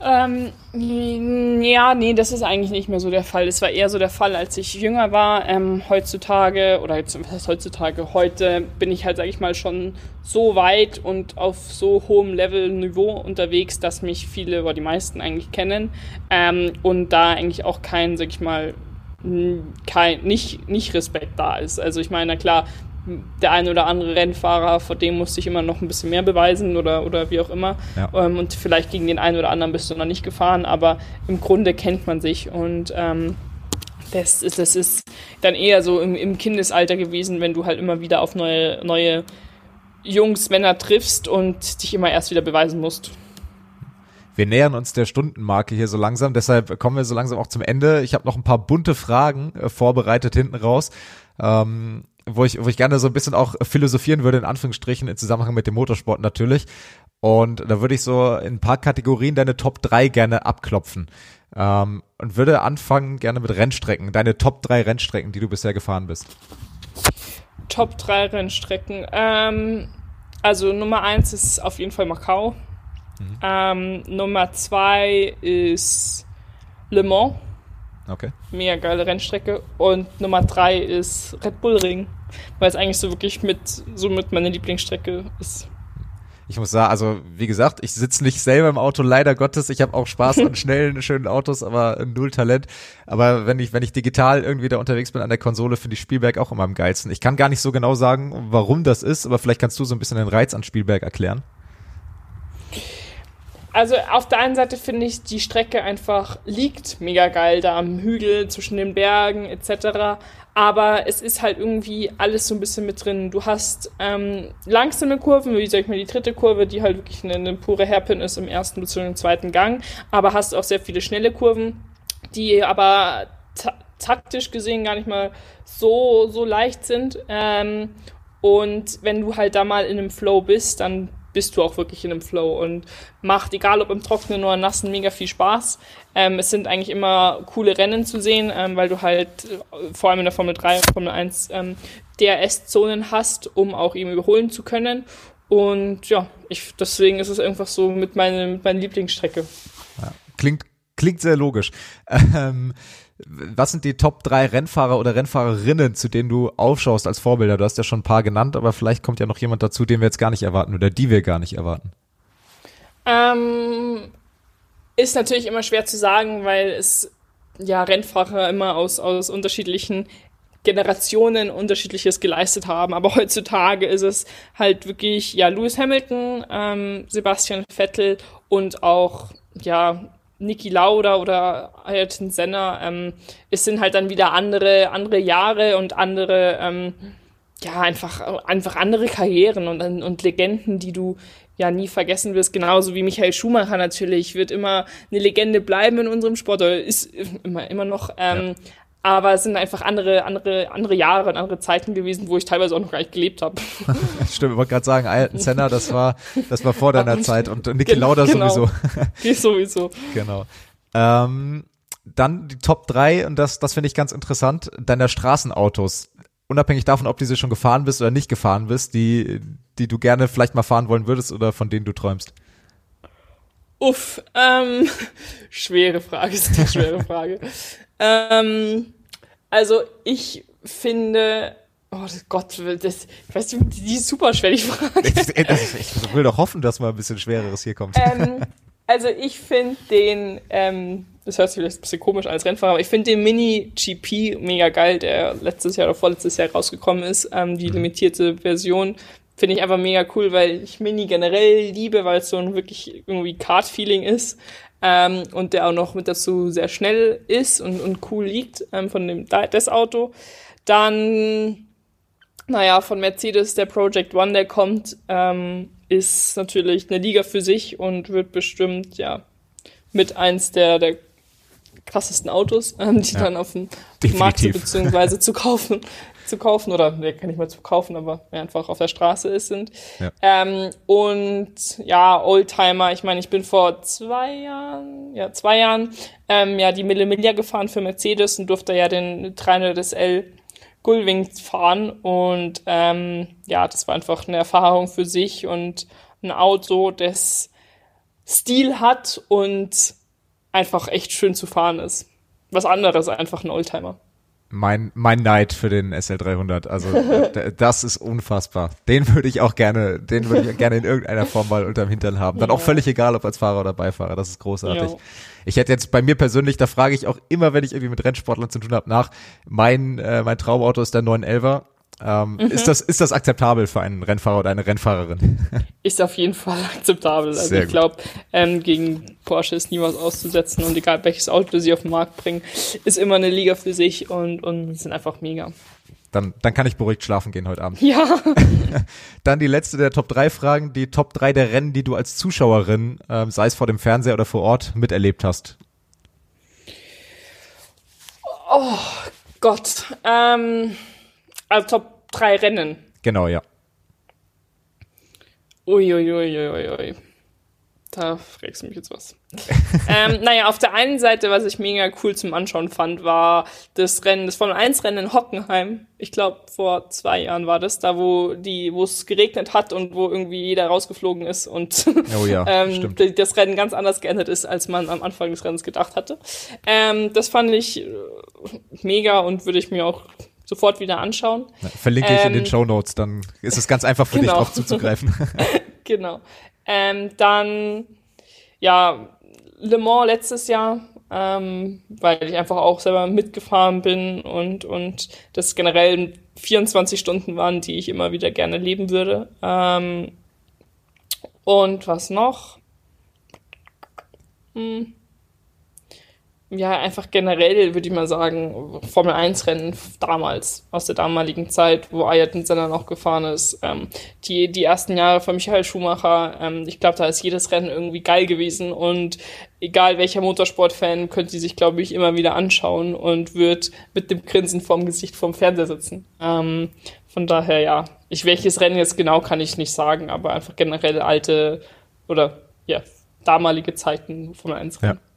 Ähm, ja, nee, das ist eigentlich nicht mehr so der Fall. Es war eher so der Fall, als ich jünger war. Ähm, heutzutage, oder jetzt, was heißt heutzutage? Heute bin ich halt, sag ich mal, schon so weit und auf so hohem Level, Niveau unterwegs, dass mich viele oder die meisten eigentlich kennen. Ähm, und da eigentlich auch kein, sag ich mal, kein, nicht, nicht Respekt da ist. Also ich meine, klar, der ein oder andere Rennfahrer, vor dem musste ich immer noch ein bisschen mehr beweisen oder, oder wie auch immer. Ja. Ähm, und vielleicht gegen den einen oder anderen bist du noch nicht gefahren, aber im Grunde kennt man sich und ähm, das, ist, das ist dann eher so im, im Kindesalter gewesen, wenn du halt immer wieder auf neue, neue Jungs, Männer triffst und dich immer erst wieder beweisen musst. Wir nähern uns der Stundenmarke hier so langsam, deshalb kommen wir so langsam auch zum Ende. Ich habe noch ein paar bunte Fragen äh, vorbereitet hinten raus. Ähm, wo ich, wo ich gerne so ein bisschen auch philosophieren würde, in Anführungsstrichen, im Zusammenhang mit dem Motorsport natürlich. Und da würde ich so in ein paar Kategorien deine Top 3 gerne abklopfen. Ähm, und würde anfangen gerne mit Rennstrecken. Deine Top 3 Rennstrecken, die du bisher gefahren bist. Top 3 Rennstrecken. Ähm, also Nummer 1 ist auf jeden Fall Macau. Mhm. Ähm, Nummer 2 ist Le Mans. Okay. Mega geile Rennstrecke. Und Nummer 3 ist Red Bull Ring. Weil es eigentlich so wirklich mit, so mit meine Lieblingsstrecke ist ich muss sagen, also wie gesagt, ich sitze nicht selber im Auto, leider Gottes. Ich habe auch Spaß an schnellen, schönen Autos, aber null Talent. Aber wenn ich, wenn ich digital irgendwie da unterwegs bin an der Konsole, finde ich Spielberg auch immer am geilsten. Ich kann gar nicht so genau sagen, warum das ist, aber vielleicht kannst du so ein bisschen den Reiz an Spielberg erklären. Also auf der einen Seite finde ich die Strecke einfach liegt mega geil da am Hügel zwischen den Bergen etc aber es ist halt irgendwie alles so ein bisschen mit drin. Du hast ähm, langsame Kurven, wie sag ich mal, die dritte Kurve, die halt wirklich eine, eine pure Hairpin ist im ersten bzw. zweiten Gang, aber hast auch sehr viele schnelle Kurven, die aber ta taktisch gesehen gar nicht mal so, so leicht sind. Ähm, und wenn du halt da mal in einem Flow bist, dann bist du auch wirklich in einem Flow und macht, egal ob im Trockenen oder Nassen, mega viel Spaß. Ähm, es sind eigentlich immer coole Rennen zu sehen, ähm, weil du halt äh, vor allem in der Formel 3 und Formel 1 ähm, DRS-Zonen hast, um auch eben überholen zu können. Und ja, ich, deswegen ist es einfach so mit, meine, mit meiner Lieblingsstrecke. Ja, klingt, klingt sehr logisch. Ähm, was sind die Top 3 Rennfahrer oder Rennfahrerinnen, zu denen du aufschaust als Vorbilder? Du hast ja schon ein paar genannt, aber vielleicht kommt ja noch jemand dazu, den wir jetzt gar nicht erwarten oder die wir gar nicht erwarten. Ähm, ist natürlich immer schwer zu sagen, weil es ja Rennfahrer immer aus, aus unterschiedlichen Generationen unterschiedliches geleistet haben. Aber heutzutage ist es halt wirklich, ja, Lewis Hamilton, ähm, Sebastian Vettel und auch, ja, Niki Lauda oder Ayrton Senna, ähm, es sind halt dann wieder andere, andere Jahre und andere, ähm, ja, einfach, einfach andere Karrieren und, und Legenden, die du ja nie vergessen wirst, genauso wie Michael Schumacher natürlich, wird immer eine Legende bleiben in unserem Sport, oder ist immer, immer noch, ähm, ja. Aber es sind einfach andere, andere, andere Jahre und andere Zeiten gewesen, wo ich teilweise auch noch gar nicht gelebt habe. Stimmt, ich wollte gerade sagen, Ayrton Senna, das war, das war vor deiner Zeit und Niki genau, Lauda genau. sowieso. Die sowieso. genau. Ähm, dann die Top 3, und das, das finde ich ganz interessant, deiner Straßenautos. Unabhängig davon, ob diese schon gefahren bist oder nicht gefahren bist, die, die du gerne vielleicht mal fahren wollen würdest oder von denen du träumst. Uff, ähm, schwere Frage, ist eine schwere Frage. Ähm, also ich finde, oh Gott, das, weißt du, die ist super schwer, die Frage. Ich, ich will doch hoffen, dass mal ein bisschen Schwereres hier kommt. Ähm, also ich finde den, ähm, das hört sich vielleicht ein bisschen komisch als Rennfahrer, aber ich finde den Mini GP mega geil, der letztes Jahr oder vorletztes Jahr rausgekommen ist, ähm, die mhm. limitierte Version. Finde ich einfach mega cool, weil ich Mini generell liebe, weil es so ein wirklich irgendwie Kart-Feeling ist ähm, und der auch noch mit dazu sehr schnell ist und, und cool liegt ähm, von dem das Auto. Dann, naja, von Mercedes der Project One, der kommt, ähm, ist natürlich eine Liga für sich und wird bestimmt, ja, mit eins der, der krassesten Autos, ähm, die ja, dann auf dem Markt sind, beziehungsweise zu kaufen, zu kaufen oder ne, kann nicht mal zu kaufen, aber einfach auf der Straße ist sind. Ja. Ähm, und ja, Oldtimer, ich meine, ich bin vor zwei Jahren, ja, zwei Jahren, ähm, ja, die Mille Miglia gefahren für Mercedes und durfte ja den 300 SL Gullwing fahren und ähm, ja, das war einfach eine Erfahrung für sich und ein Auto, das Stil hat und einfach echt schön zu fahren ist. Was anderes einfach ein Oldtimer mein, mein Neid für den SL300. Also das ist unfassbar. Den würde ich auch gerne, den würde ich gerne in irgendeiner Form mal unterm Hintern haben. Dann ja. auch völlig egal, ob als Fahrer oder Beifahrer. Das ist großartig. Ja. Ich hätte jetzt bei mir persönlich, da frage ich auch immer, wenn ich irgendwie mit Rennsportlern zu tun habe, nach. Mein, äh, mein Traumauto ist der 911er. Ähm, mhm. ist, das, ist das akzeptabel für einen Rennfahrer oder eine Rennfahrerin? Ist auf jeden Fall akzeptabel. Also Sehr ich glaube, ähm, gegen Porsche ist nie was auszusetzen und egal welches Auto sie auf den Markt bringen, ist immer eine Liga für sich und, und sind einfach mega. Dann, dann kann ich beruhigt schlafen gehen heute Abend. Ja. dann die letzte der Top 3 Fragen, die Top 3 der Rennen, die du als Zuschauerin, äh, sei es vor dem Fernseher oder vor Ort, miterlebt hast. Oh Gott. Ähm, also Top 3 Rennen. Genau, ja. Uiuiuiui. Ui, ui, ui. Da fragst du mich jetzt was. ähm, naja, auf der einen Seite, was ich mega cool zum Anschauen fand, war das Rennen, das Formel 1 Rennen in Hockenheim. Ich glaube, vor zwei Jahren war das, da wo die, wo es geregnet hat und wo irgendwie jeder rausgeflogen ist und oh ja, ähm, das Rennen ganz anders geändert ist, als man am Anfang des Rennens gedacht hatte. Ähm, das fand ich äh, mega und würde ich mir auch sofort wieder anschauen. verlinke ich in den ähm, Show Notes, dann ist es ganz einfach für genau. dich drauf zuzugreifen. genau. Ähm, dann, ja, Le Mans letztes Jahr, ähm, weil ich einfach auch selber mitgefahren bin und, und das generell 24 Stunden waren, die ich immer wieder gerne leben würde. Ähm, und was noch? Hm ja, einfach generell würde ich mal sagen, Formel 1 Rennen damals, aus der damaligen Zeit, wo Ayrton Senna noch gefahren ist. Ähm, die, die ersten Jahre von Michael Schumacher, ähm, ich glaube, da ist jedes Rennen irgendwie geil gewesen und egal welcher Motorsportfan, könnte sie sich, glaube ich, immer wieder anschauen und wird mit dem Grinsen vorm Gesicht vorm Fernseher sitzen. Ähm, von daher, ja, ich, welches Rennen jetzt genau kann ich nicht sagen, aber einfach generell alte oder ja, damalige Zeiten Formel 1 Rennen. Ja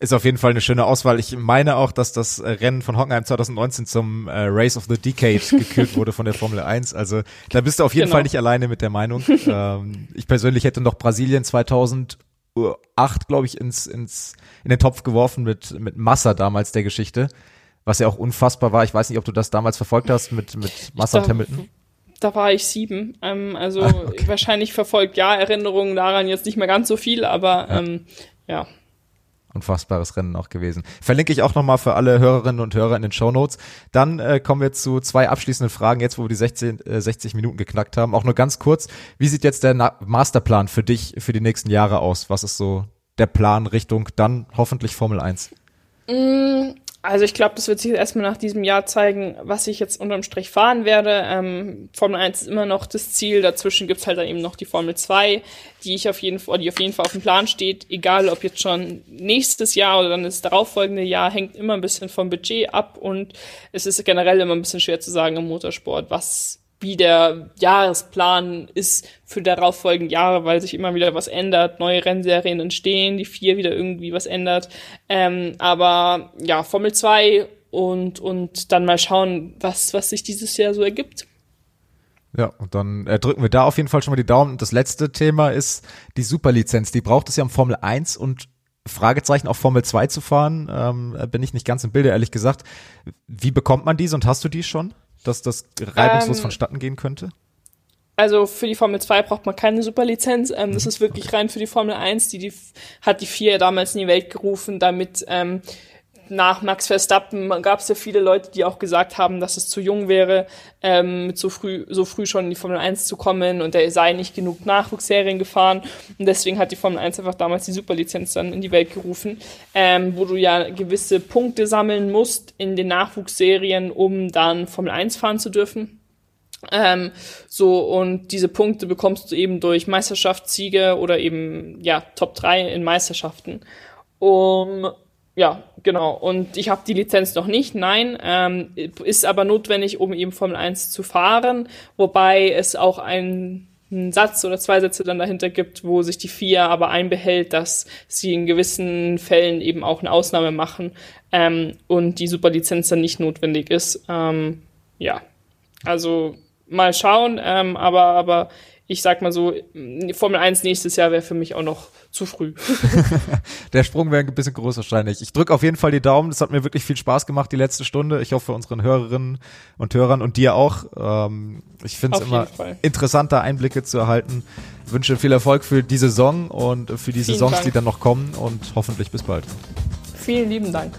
ist auf jeden Fall eine schöne Auswahl. Ich meine auch, dass das äh, Rennen von Hockenheim 2019 zum äh, Race of the Decade gekürt wurde von der Formel 1. Also da bist du auf jeden genau. Fall nicht alleine mit der Meinung. ähm, ich persönlich hätte noch Brasilien 2008, glaube ich, ins, ins, in den Topf geworfen mit, mit Massa damals der Geschichte. Was ja auch unfassbar war. Ich weiß nicht, ob du das damals verfolgt hast mit, mit Massa und Hamilton da war ich sieben. Ähm, also ah, okay. wahrscheinlich verfolgt ja Erinnerungen daran jetzt nicht mehr ganz so viel, aber ja. Ähm, ja unfassbares Rennen auch gewesen. Verlinke ich auch nochmal für alle Hörerinnen und Hörer in den Show Notes. Dann äh, kommen wir zu zwei abschließenden Fragen, jetzt wo wir die 16, äh, 60 Minuten geknackt haben. Auch nur ganz kurz, wie sieht jetzt der Na Masterplan für dich für die nächsten Jahre aus? Was ist so der Plan Richtung dann hoffentlich Formel 1? Also ich glaube, das wird sich erstmal nach diesem Jahr zeigen, was ich jetzt unterm Strich fahren werde. Ähm, Formel 1 ist immer noch das Ziel. Dazwischen gibt's halt dann eben noch die Formel 2, die ich auf jeden Fall, die auf jeden Fall auf dem Plan steht. Egal ob jetzt schon nächstes Jahr oder dann das darauffolgende Jahr, hängt immer ein bisschen vom Budget ab und es ist generell immer ein bisschen schwer zu sagen im Motorsport, was wie der Jahresplan ist für darauffolgende Jahre, weil sich immer wieder was ändert, neue Rennserien entstehen, die vier wieder irgendwie was ändert. Ähm, aber ja, Formel 2 und, und dann mal schauen, was, was sich dieses Jahr so ergibt. Ja, und dann äh, drücken wir da auf jeden Fall schon mal die Daumen. Und das letzte Thema ist die Superlizenz. Die braucht es ja um Formel 1 und Fragezeichen auf Formel 2 zu fahren. Ähm, bin ich nicht ganz im Bilde, ehrlich gesagt. Wie bekommt man diese und hast du die schon? Dass das reibungslos ähm, vonstatten gehen könnte? Also für die Formel 2 braucht man keine Superlizenz. Ähm, das mhm. ist wirklich okay. rein für die Formel 1. Die, die hat die vier damals in die Welt gerufen, damit ähm, nach Max Verstappen gab es ja viele Leute, die auch gesagt haben, dass es zu jung wäre, ähm, so früh, so früh schon in die Formel 1 zu kommen und er sei nicht genug Nachwuchsserien gefahren. Und deswegen hat die Formel 1 einfach damals die Superlizenz dann in die Welt gerufen, ähm, wo du ja gewisse Punkte sammeln musst in den Nachwuchsserien, um dann Formel 1 fahren zu dürfen. Ähm, so, und diese Punkte bekommst du eben durch Meisterschaftssiege oder eben, ja, Top 3 in Meisterschaften. Um ja, genau. Und ich habe die Lizenz noch nicht, nein. Ähm, ist aber notwendig, um eben Formel 1 zu fahren, wobei es auch einen, einen Satz oder zwei Sätze dann dahinter gibt, wo sich die FIA aber einbehält, dass sie in gewissen Fällen eben auch eine Ausnahme machen ähm, und die Superlizenz dann nicht notwendig ist. Ähm, ja, also mal schauen, ähm, aber, aber ich sag mal so, Formel 1 nächstes Jahr wäre für mich auch noch zu früh. Der Sprung wäre ein bisschen groß wahrscheinlich. Ich drücke auf jeden Fall die Daumen. Das hat mir wirklich viel Spaß gemacht, die letzte Stunde. Ich hoffe, unseren Hörerinnen und Hörern und dir auch. Ähm, ich finde es immer interessanter, Einblicke zu erhalten. Ich wünsche viel Erfolg für die Saison und für die Vielen Saisons, Dank. die dann noch kommen und hoffentlich bis bald. Vielen lieben Dank.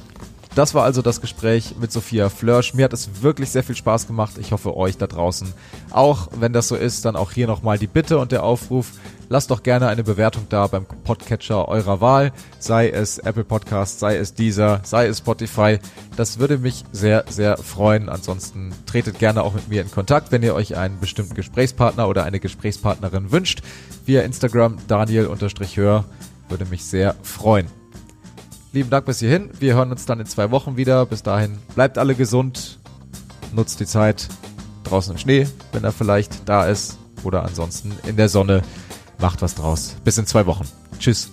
Das war also das Gespräch mit Sophia Flörsch. Mir hat es wirklich sehr viel Spaß gemacht. Ich hoffe euch da draußen auch. Wenn das so ist, dann auch hier nochmal die Bitte und der Aufruf. Lasst doch gerne eine Bewertung da beim Podcatcher eurer Wahl. Sei es Apple Podcast, sei es Deezer, sei es Spotify. Das würde mich sehr, sehr freuen. Ansonsten tretet gerne auch mit mir in Kontakt, wenn ihr euch einen bestimmten Gesprächspartner oder eine Gesprächspartnerin wünscht. Via Instagram Daniel-Hör. Würde mich sehr freuen. Lieben Dank bis hierhin. Wir hören uns dann in zwei Wochen wieder. Bis dahin bleibt alle gesund. Nutzt die Zeit draußen im Schnee, wenn er vielleicht da ist. Oder ansonsten in der Sonne. Macht was draus. Bis in zwei Wochen. Tschüss.